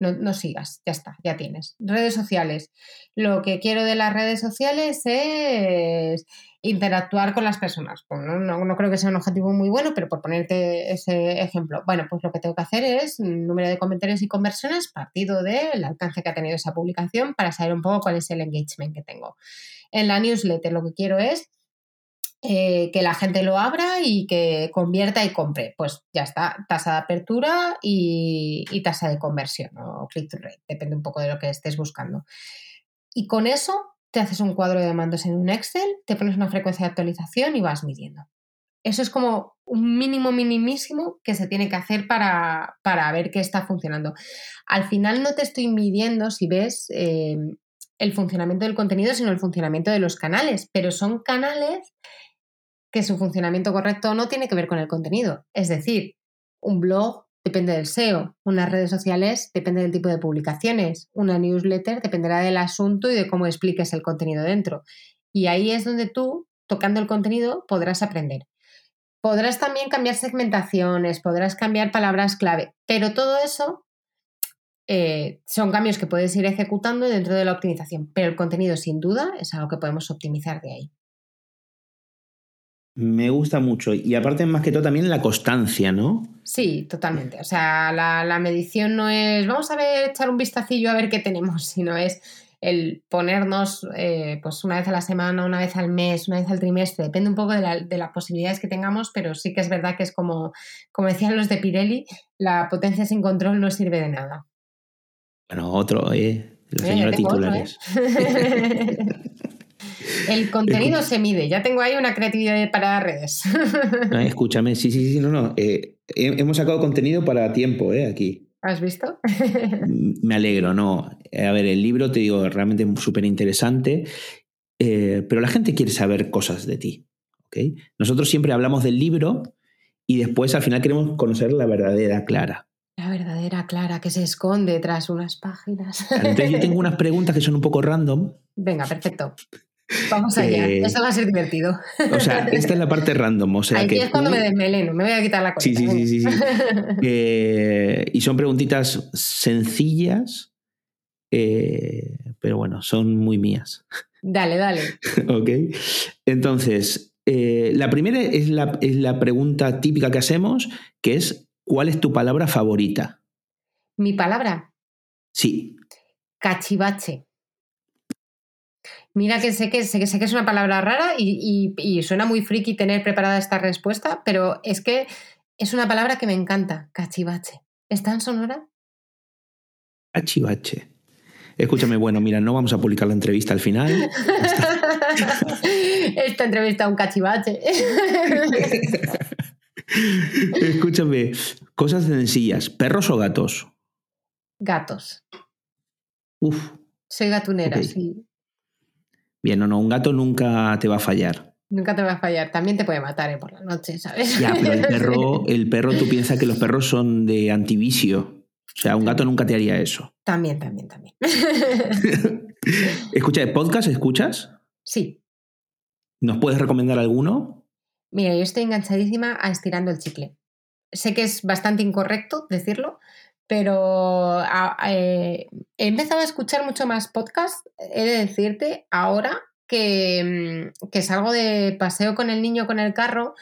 no, sigas, ya está, ya tienes. Redes sociales. Lo que quiero de las redes sociales es interactuar con las personas. no, creo que sea un objetivo muy bueno, pero por ponerte ese ejemplo, bueno, pues lo que tengo que hacer es número de comentarios y conversiones partido del alcance que ha tenido esa publicación para saber un poco cuál es el engagement que tengo. En la newsletter lo que quiero es eh, que la gente lo abra y que convierta y compre. Pues ya está, tasa de apertura y, tasa de conversión o click-through rate, depende un poco de lo que estés buscando. Y con eso te haces un cuadro de demandos en un Excel, te pones una frecuencia de actualización y vas midiendo. Eso es como un mínimo minimísimo que se tiene que hacer para, ver qué está funcionando. Al final no te estoy midiendo si ves eh, el funcionamiento del contenido, sino el funcionamiento de los canales, pero son canales que su funcionamiento correcto no tiene que ver con el contenido. Es decir, un blog depende del SEO, unas redes sociales depende del tipo de publicaciones, una newsletter dependerá del asunto y de cómo expliques el contenido dentro. Y ahí es donde tú, tocando el contenido, podrás aprender. Podrás también cambiar segmentaciones, podrás cambiar palabras clave, pero todo eso eh, son cambios que puedes ir ejecutando dentro de la optimización, pero el contenido sin duda es algo que podemos optimizar de ahí. Me gusta mucho. Y aparte, más que todo, también la constancia, ¿no? Sí, totalmente. O sea, la, medición no es vamos a ver, echar un vistacillo a ver qué tenemos, sino es el ponernos eh, pues una vez a la semana, una vez al mes, una vez al trimestre, depende un poco de, las posibilidades que tengamos, pero sí que es verdad que es como, como decían los de Pirelli, la potencia sin control no sirve de nada. Bueno, otro, ¿eh? El eh, señor titulares. El contenido se mide, ya tengo ahí una creatividad para redes. escúchame, sí, sí, sí, no, no. Eh, hemos sacado contenido para tiempo, ¿eh? Aquí. ¿Has visto? Me alegro, no. A ver, el libro, te digo, realmente súper interesante, eh, pero la gente quiere saber cosas de ti. ¿okay? Nosotros siempre hablamos del libro y después al final queremos conocer la verdadera Clara. La verdadera Clara que se esconde tras unas páginas. Entonces yo tengo unas preguntas que son un poco random. Venga, perfecto. Vamos allá, eh, eso va a ser divertido. O sea, esta es la parte random. O sea, Aquí es cuando me desmeleno, me voy a quitar la cosa. Sí, sí, sí. sí, eh, y son preguntitas sencillas, eh, pero bueno, son muy mías. Dale, dale. ok. Entonces, la primera es la, es la pregunta típica que hacemos, que es, ¿cuál es tu palabra favorita? ¿Mi palabra? Sí. Cachivache. Mira que sé que, sé que, sé que es una palabra rara y, y, suena muy friki tener preparada esta respuesta, pero es que es una palabra que me encanta, cachivache. ¿Está en sonora? Cachivache. Escúchame, bueno, mira, no vamos a publicar la entrevista al final. Esta entrevista es un cachivache. Escúchame, cosas sencillas. ¿Perros o gatos? Gatos. Uf. Soy gatunera, sí. Bien, no, no, un gato nunca te va a fallar. Nunca te va a fallar. También te puede matar ¿eh? por la noche, ¿sabes? Ya, pero el perro, el perro, tú piensas que los perros son de antivicio. O sea, un gato nunca te haría eso. También, también, también. Escucha, ¿podcast escuchas? Sí. ¿Nos puedes recomendar alguno? Mira, yo estoy enganchadísima a estirando el chicle. Sé que es bastante incorrecto decirlo, pero eh, he empezado a escuchar mucho más podcast, he de decirte, ahora que, mm, que salgo de paseo con el niño con el carro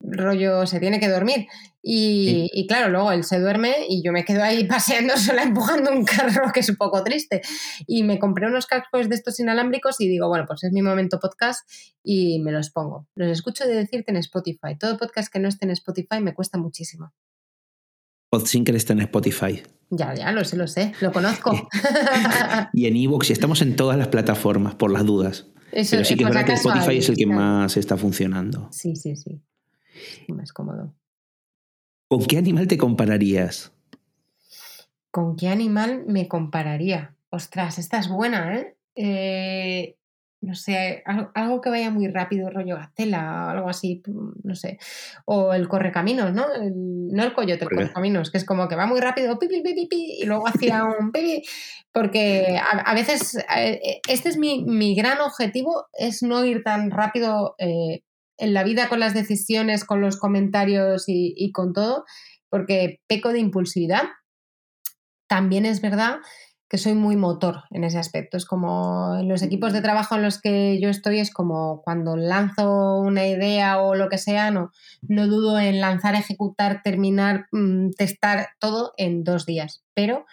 rollo se tiene que dormir. Y, claro, luego él se duerme y yo me quedo ahí paseando sola empujando un carro que es un poco triste. Y me compré unos cascos de estos inalámbricos y digo, bueno, pues es mi momento podcast y me los pongo. Los escucho de decirte en Spotify. Todo podcast que no esté en Spotify me cuesta muchísimo. Podsinker está en Spotify. Ya, ya, lo sé, lo sé, lo conozco. y en Evox y estamos en todas las plataformas, por las dudas. Pero sí que es verdad que Spotify es el que más está funcionando. Sí, sí, sí más cómodo. ¿Con qué animal te compararías? ¿Con qué animal me compararía? Ostras, esta es buena, ¿eh? eh no sé, algo, que vaya muy rápido, rollo gacela o algo así, no sé. O el correcaminos, ¿no? no el coyote, el correcaminos, que es como que va muy rápido, pipi, pipi, pipi, y luego hacía un pipi. Porque a, veces, eh, este es mi, mi, gran objetivo, es no ir tan rápido eh, en la vida con las decisiones, con los comentarios y, con todo, porque peco de impulsividad. También es verdad que soy muy motor en ese aspecto. Es como en los equipos de trabajo en los que yo estoy, es como cuando lanzo una idea o lo que sea, no, no dudo en lanzar, ejecutar, terminar, mm, testar todo en dos días. Pero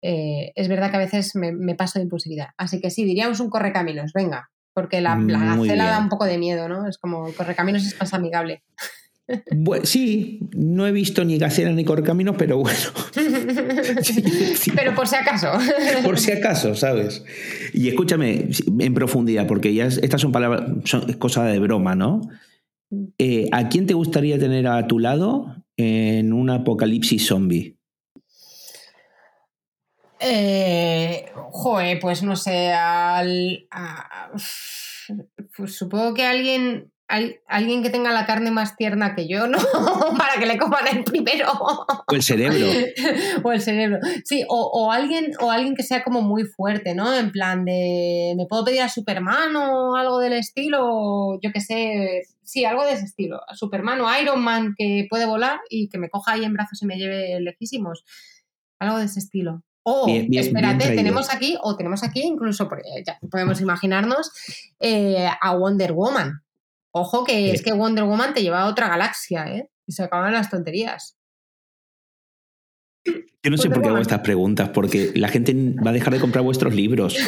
eh, es verdad que a veces me, me, paso de impulsividad. Así que sí, diríamos un correcaminos, venga, porque la, la gacela da un poco de miedo, ¿no? Es como correcaminos es más amigable. Sí, no he visto ni gacela ni correcaminos, pero bueno. Pero por si acaso. Por si acaso, ¿sabes? Y escúchame, en profundidad, porque ya estas son palabras, son cosas de broma, ¿no? Eh, ¿A quién te gustaría tener a tu lado en un apocalipsis zombie? Eh, joder, pues no sé, al, pues supongo que alguien, alguien que tenga la carne más tierna que yo, ¿no? Para que le coman el primero. O el cerebro. o el cerebro. Sí, o, alguien, o alguien que sea como muy fuerte, ¿no? En plan de, ¿me puedo pedir a Superman o algo del estilo? Yo qué sé, sí, algo de ese estilo. A Superman o Iron Man que puede volar y que me coja ahí en brazos y me lleve lejísimos. Algo de ese estilo. O, espérate, tenemos aquí, o tenemos aquí incluso, ya podemos imaginarnos, eh, a Wonder Woman. Ojo que es que Wonder Woman te lleva a otra galaxia, ¿eh? Y se acaban las tonterías. Yo no sé por qué hago estas preguntas, porque la gente va a dejar de comprar vuestros libros.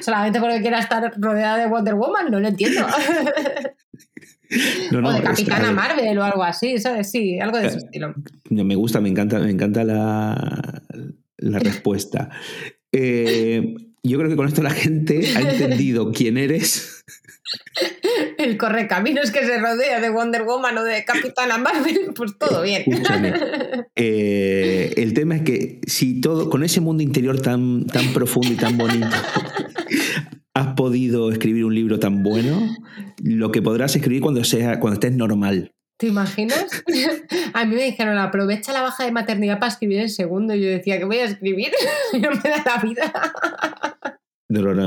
solamente porque quiera estar rodeada de Wonder Woman, no lo entiendo. o de Capitana Marvel o algo así, ¿sabes? Sí, algo de ese eh, estilo. Me gusta, me encanta, me encanta la, la respuesta. Eh, yo creo que con esto la gente ha entendido quién eres. El correcaminos que se rodea de Wonder Woman o de Capitana Marvel, pues todo bien. Eh, el tema es que si todo, con ese mundo interior tan, tan profundo y tan bonito, has podido escribir un libro tan bueno, lo que podrás escribir cuando, sea, cuando estés normal. ¿Te imaginas? a mí me dijeron, aprovecha la baja de maternidad para escribir el segundo. Y yo decía, ¿qué voy a escribir? no me da la vida.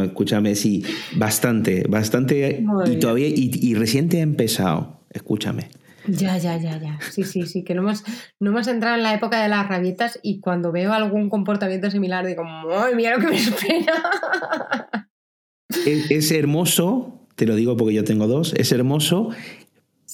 Escúchame, sí, bastante, bastante. y todavía, y, reciente he empezado, escúchame. Ya, ya, ya, ya. Sí, sí, sí, que no hemos, no hemos entrado en la época de las rabietas y cuando veo algún comportamiento similar digo, ¡ay, mira lo que me espera! Es, hermoso, te lo digo porque yo tengo dos, es hermoso,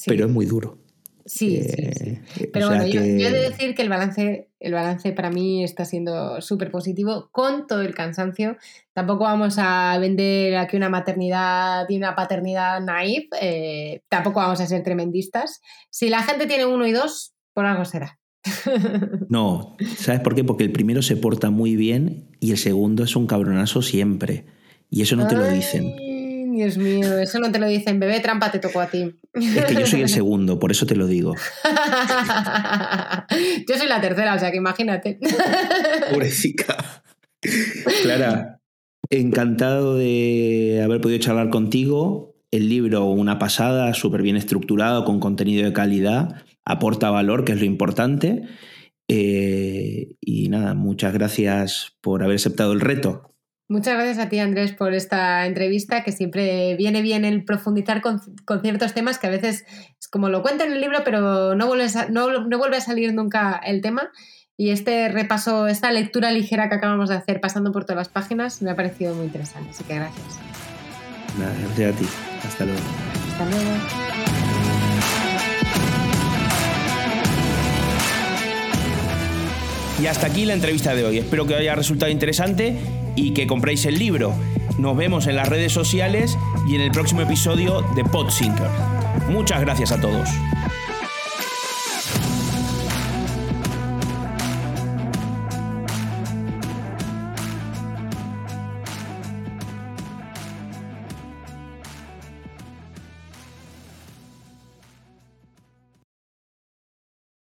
pero es muy duro. Sí, sí, sí. Eh, Pero bueno, yo, he de decir que el balance el balance para mí está siendo súper positivo con todo el cansancio. Tampoco vamos a vender aquí una maternidad y una paternidad naive, eh, tampoco vamos a ser tremendistas. Si la gente tiene uno y dos, por algo será. No, ¿sabes por qué? Porque el primero se porta muy bien y el segundo es un cabronazo siempre. Y eso no te lo dicen. Dios mío, eso no te lo dicen. Bebé, trampa te tocó a ti. Es que yo soy el segundo, por eso te lo digo. yo soy la tercera, o sea que imagínate. Pobrecita. Clara, encantado de haber podido charlar contigo. El libro, una pasada, súper bien estructurado, con contenido de calidad, aporta valor, que es lo importante. Eh, y nada, muchas gracias por haber aceptado el reto. Muchas gracias a ti, Andrés, por esta entrevista, que siempre viene bien el profundizar con, ciertos temas que a veces es como lo cuenta en el libro, pero no, no, no vuelve a salir nunca el tema. Y este repaso, esta lectura ligera que acabamos de hacer pasando por todas las páginas, me ha parecido muy interesante. Así que gracias. Nada, gracias a ti. Hasta luego. Hasta luego. Y hasta aquí la entrevista de hoy. Espero que os haya resultado interesante y que compréis el libro. Nos vemos en las redes sociales y en el próximo episodio de Podsinker. Muchas gracias a todos.